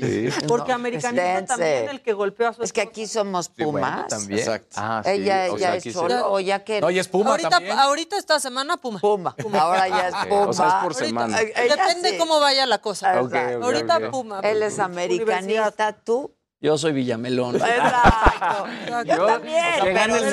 Sí. Porque No, americanista esténse. también el que golpeó a su Es que aquí somos Pumas. también. Exacto. Ah, sí. Ella O ya es se- solo, o ya que... No, y es Puma ahorita, también. ahorita esta semana Puma. Puma. Ahora ya es Puma. o sea, es por Ahorita- semana. Ella Depende sí. cómo vaya la cosa. Ok, ok, ahorita. Puma. Él es americanista, tú. Yo soy Villamelón. Exacto. Yo también. que gane el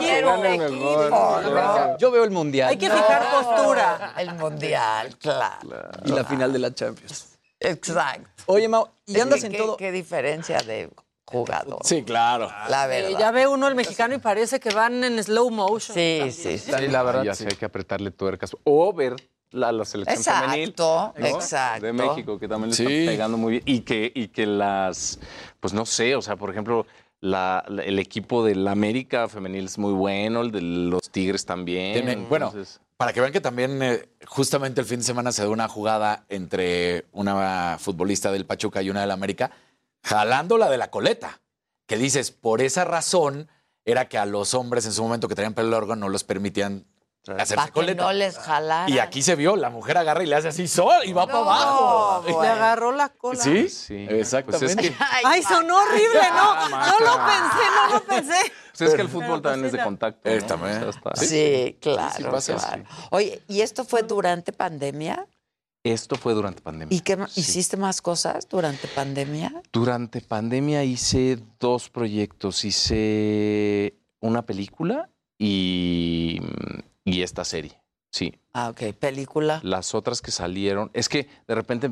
pero mejor. Yo veo el Mundial Hay que fijar postura. El mundial, claro. y la final de la Champions. Exacto. Oye, Mau, y andas ¿Qué, en qué- todo... qué diferencia de jugador. Sí, claro. La Eh, verdad. ya ve uno el mexicano y parece que van en slow motion. Sí, sí, sí. Sí, la verdad. Ya sí. sé, hay que apretarle tuercas. O ver la, la selección Exacto, femenil. ¿no? exacto. De México, que también le Sí. está pegando muy bien. Y que, y que las, pues no sé, o sea, por ejemplo, la- la- el equipo del América femenil es muy bueno, el de los Tigres también. Tiene- bueno, entonces- para que vean que también eh, justamente el fin de semana se dio una jugada entre una futbolista del Pachuca y una del América, jalándola de la coleta. Que dices, por esa razón era que a los hombres en su momento que traían pelo largo no los permitían hacerse coleta. no les jalaran. Y aquí se vio, la mujer agarra y le hace así sol y va para abajo. bueno. Le agarró la cola. ¿Sí? Sí. Exactamente. Pues es que, Ay, sonó horrible, no. Maca. No lo pensé, no lo pensé. pues es que el fútbol también es de contacto. ¿no? Eh, también. O sea, está- Sí, claro, sí pasa, claro. Oye, ¿y esto fue durante pandemia? Esto fue durante pandemia. ¿Y qué hiciste más cosas durante pandemia? Durante pandemia hice dos proyectos. Hice una película y, y esta serie. Sí. Ah, ok. Película. Las otras que salieron, es que de repente,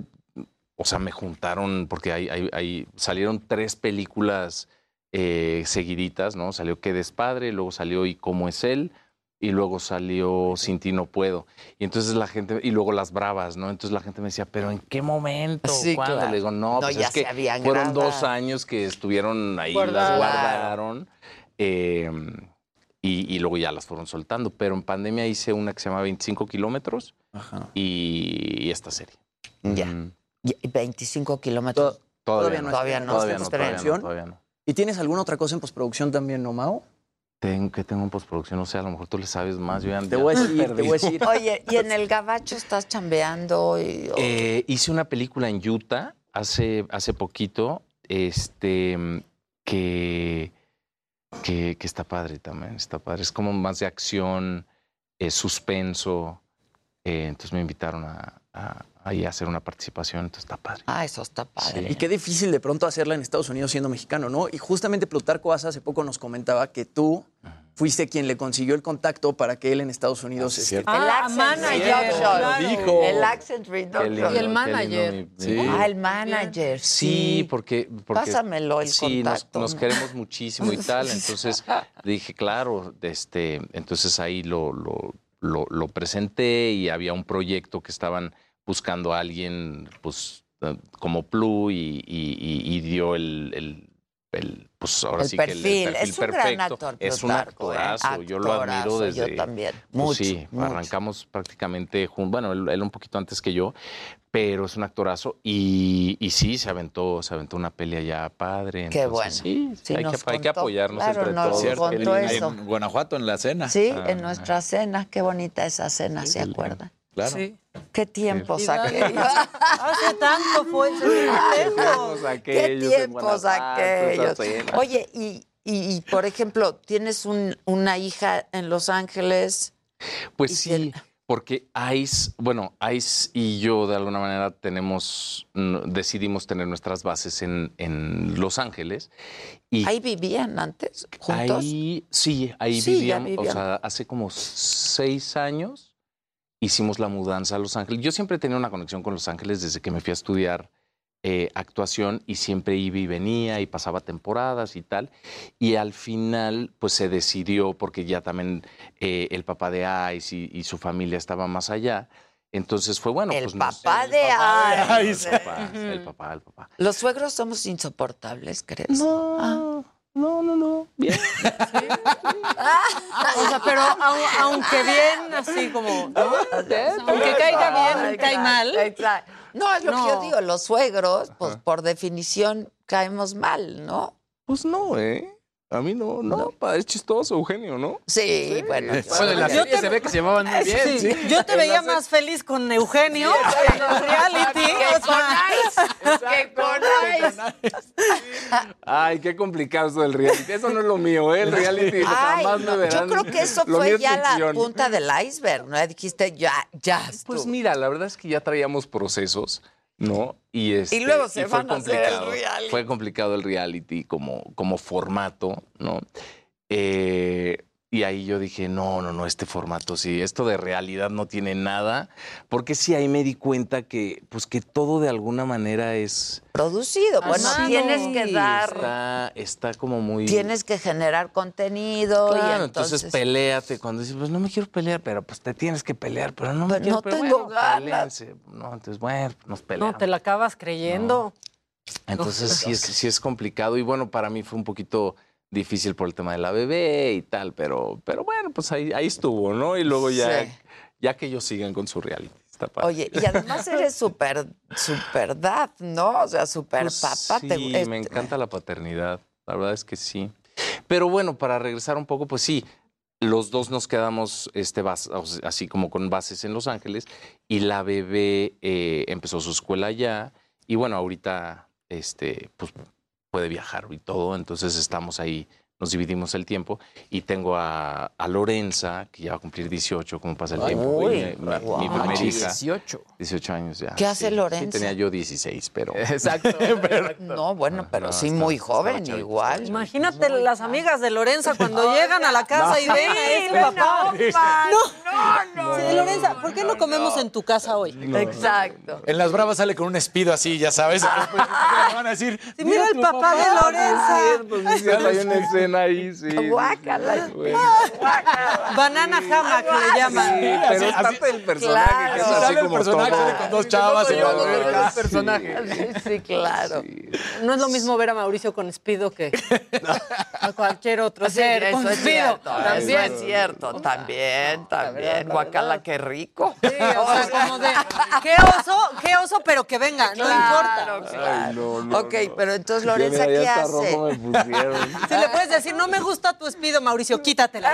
o sea, me juntaron, porque hay, hay- hay- salieron tres películas eh, seguiditas, ¿no? Salió Qué despadre, luego salió Y cómo es él, y luego salió Sin ti no puedo. Y entonces la gente, y luego Las Bravas, ¿no? Entonces la gente me decía, ¿pero en qué momento? Sí, ¿Cuándo? claro. Le digo, no, No, pues ya es que se habían fueron dos años que estuvieron ahí, las guardaron. eh, y, y luego ya las fueron soltando. Pero en pandemia hice una que se llama 25 kilómetros Ajá. y, y esta serie. Ya. Mm. Y 25 kilómetros. Todavía no. Todavía no. Todavía no, todavía no, estrenando. todavía no. ¿Y tienes alguna otra cosa en postproducción también, no, Mao? Tengo que tengo en postproducción, no sé, a lo mejor tú le sabes más. Yo ya- Te voy a decir, te voy a decir. Oye, ¿y en el gabacho estás chambeando? Y, o- Eh, hice una película en Utah hace, hace poquito, este, que, que, que está padre también, está padre. Es como más de acción, eh, suspenso. eh, entonces me invitaron a, a- a hacer una participación, entonces está padre. Ah, eso está padre. Y qué difícil de pronto hacerla en Estados Unidos siendo mexicano, ¿no? Y justamente Plutarco Asa hace poco nos comentaba que tú fuiste quien le consiguió el contacto para que él en Estados Unidos... este, el accent reduction. claro. Dijo. El accent reduction. Qué lindo, y el manager. lindo, mi- Ah, el manager. Sí, porque, porque Pásamelo el sí, nos- contacto, nos, ¿no? queremos muchísimo y tal. Entonces dije, claro, este, entonces ahí lo, lo, lo- lo presenté y había un proyecto que estaban buscando a alguien, pues, eh, como Plu y, y- y- y dio el, el- el, pues ahora El sí que el- el perfil. perfil Es un gran actor, Es un ¿eh? actorazo, yo lo admiro desde... yo también. pues Mucho, sí, mucho. arrancamos prácticamente juntos, bueno, él, él un poquito antes que yo, pero es un actorazo y, y sí, se aventó, se aventó una pelea ya padre. Qué entonces, bueno. Sí, Sí, hay, que, nos hay que contó. apoyarnos Claro, entre nos todos. Contó eso. En Guanajuato, en la cena. Sí, Ah, en nuestra cena. Qué bonita esa cena, ¿se acuerdan? Claro. Sí. Qué tiempos aquellos. Hace tanto fue, se ve lejos. Qué tiempos aquellos. Oye, y, y, y, por ejemplo, tienes un- una hija en Los Ángeles. Pues sí, porque Ice, bueno, Ice y yo de alguna manera tenemos, decidimos tener nuestras bases en, en Los Ángeles. Y Ahí vivían antes, juntos. Ahí, sí, ahí Sí, ya vivíamos. O vivían. sea, hace como seis años hicimos la mudanza a Los Ángeles. Yo siempre tenía una conexión con Los Ángeles desde que me fui a estudiar eh, actuación y siempre iba y venía y pasaba temporadas y tal. Y al final, pues se decidió, porque ya también eh, el papá de Ice y, y su familia estaba más allá. Entonces fue bueno. El pues papá de Ice. El papá, el papá, el papá. Los suegros somos insoportables, ¿crees? No, no, no, no. Bien. O sea, pero au- aunque bien, así como. ¿no? Aunque caiga bien, cae mal. No, es lo que yo digo, los suegros, pues por definición caemos mal, ¿no? Pues no, ¿eh? A mí no, no, pa, es chistoso, Eugenio, ¿no? Sí, bueno. Bueno, en la Yo serie te- se ve que se llevaban muy bien. Sí, Yo te En veía más feliz con Eugenio en los reality. Que o con sea. Ice, que con Ice. Ay, qué complicado eso del reality. Eso no es lo mío, ¿eh? El reality Ay, jamás me no, verán. yo creo que eso fue ya la punta del iceberg, ¿no? Dijiste, ya, ya. Pues mira, la verdad es que ya traíamos procesos, ¿no? Y, este, luego se fue van a hacer el complicado. reality. Fue complicado el reality como, como formato, ¿no? Eh, y ahí yo dije, no, no, no, este formato sí, esto de realidad no tiene nada, porque sí ahí me di cuenta que, pues que todo de alguna manera es... Producido. Bueno, Ajá. tienes que Sí, dar, Está, está como muy... tienes que generar contenido. y Claro, entonces, entonces, peléate. Cuando dices, pues no me quiero pelear, pero pues te tienes que pelear, pero no me Pero quiero no tengo Bueno, ganas. No, entonces, bueno, nos peleamos. No, te la acabas creyendo. Entonces sí es, sí es complicado y bueno, para mí fue un poquito difícil por el tema de la bebé y tal, pero, pero bueno, pues ahí, ahí estuvo, ¿no? Y luego ya, Sí. ya que ellos sigan con su reality. Está padre. Oye, y además eres súper, súper dad, ¿no? O sea, súper Pues papá. sí, te- me este, encanta la paternidad, la verdad es que sí. Pero bueno, para regresar un poco, pues sí, los dos nos quedamos este, así como con bases en Los Ángeles y la bebé eh, empezó su escuela allá y bueno, ahorita este, pues, puede viajar y todo, entonces estamos ahí, nos dividimos el tiempo y tengo a, a Lorenza, que ya va a cumplir 18, como pasa el Ay, tiempo, uy, y mi, mi guau. primer hija. 18. 18 años ya. ¿Qué hace sí. Lorenza? Sí, tenía yo 16, pero... Exacto. No, bueno, pero no, sí está- muy joven, chavito, igual. Imagínate las amigas de Lorenza cuando llegan a la casa y ven a ese papá. No, no, Sí, Lorenza, ¿por qué no comemos en tu casa hoy? Exacto. En las bravas sale con un espido así, ya sabes. Después, ¿qué le van a decir? Sí, mira el papá de Lorenza. Pues sí, hay una escena ahí, sí. Guácala. sí, güey. Banana hammock le llaman. Sí, pero es parte del personaje, Claro. que es Así sale el como personaje, todo. sale con dos chavas alberca. el personaje. Sí, sí, claro. No es lo mismo ver a Mauricio con Speedo que a cualquier otro Sí, ser eso con es Speedo. cierto, eso También. es cierto, también, también. bien, guacala, qué rico. Sí, o sea, como de, qué oso, qué oso, pero que venga, no Claro, importa. claro. ok, pero entonces Lorenza, ¿qué hace? Si le puedes decir, no me gusta tu espido, Mauricio, quítatela.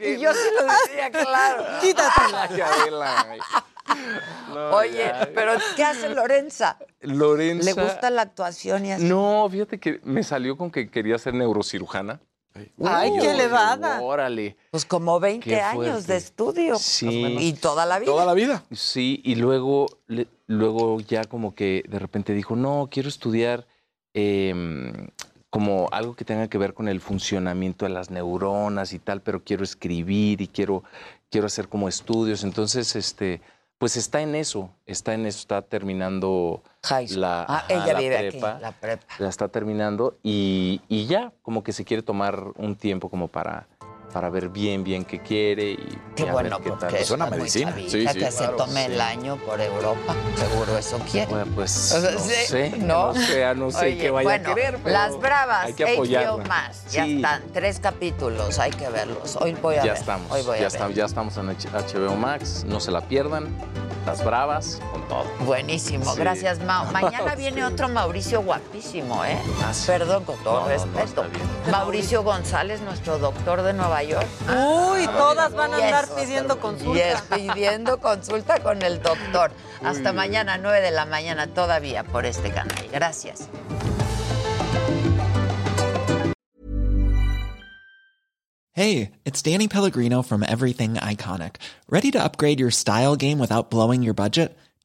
y yo sí lo decía, claro. Quítatela. Oye, pero ¿qué hace Lorenza? Lorenza. ¿Le gusta la actuación y así? No, fíjate que me salió con que quería ser neurocirujana. Ay, qué elevada. Órale. Pues como 20 Qué años de estudio. Sí. Y toda la vida. vida. Sí, y luego, le- luego ya como que de repente dijo, no, quiero estudiar em, como algo que tenga que ver con el funcionamiento de las neuronas y tal, pero quiero escribir y quiero, quiero hacer como estudios. Entonces, este, pues está en eso, está en eso, está terminando la, Ah, ajá, ella la vive aquí, prepa, la prepa. la está terminando y, y ya, como que se quiere tomar un tiempo como para, para ver bien, bien qué quiere y, Qué a bueno, ver qué porque tal. es una muy chavita que se tome el año por Europa. Seguro eso quiere. Bueno, pues O sea, no sí, sé, ¿no? no sé, no sé Oye, qué vaya bueno, a querer, pero Las Bravas, hay que HBO apoyarla. más, ya Sí. están, tres capítulos, hay que verlos. Hoy voy a ya ver. estamos, Hoy voy ya, a ver. ya estamos en HBO Max, no se la pierdan, las bravas con todo. Buenísimo, Sí. gracias Mao. Mañana viene otro Mauricio guapísimo, ¿eh? Ah, sí. Perdón, con todo respeto. Mauricio González, nuestro doctor de Nueva York. Uy, todas van a Yes. andar pidiendo consulta. Yes, pidiendo consulta con el doctor. Hasta bien. mañana, 9 de la mañana, todavía por este canal. Gracias. Hey, it's Danny Pellegrino from Everything Iconic. Ready to upgrade your style game without blowing your budget?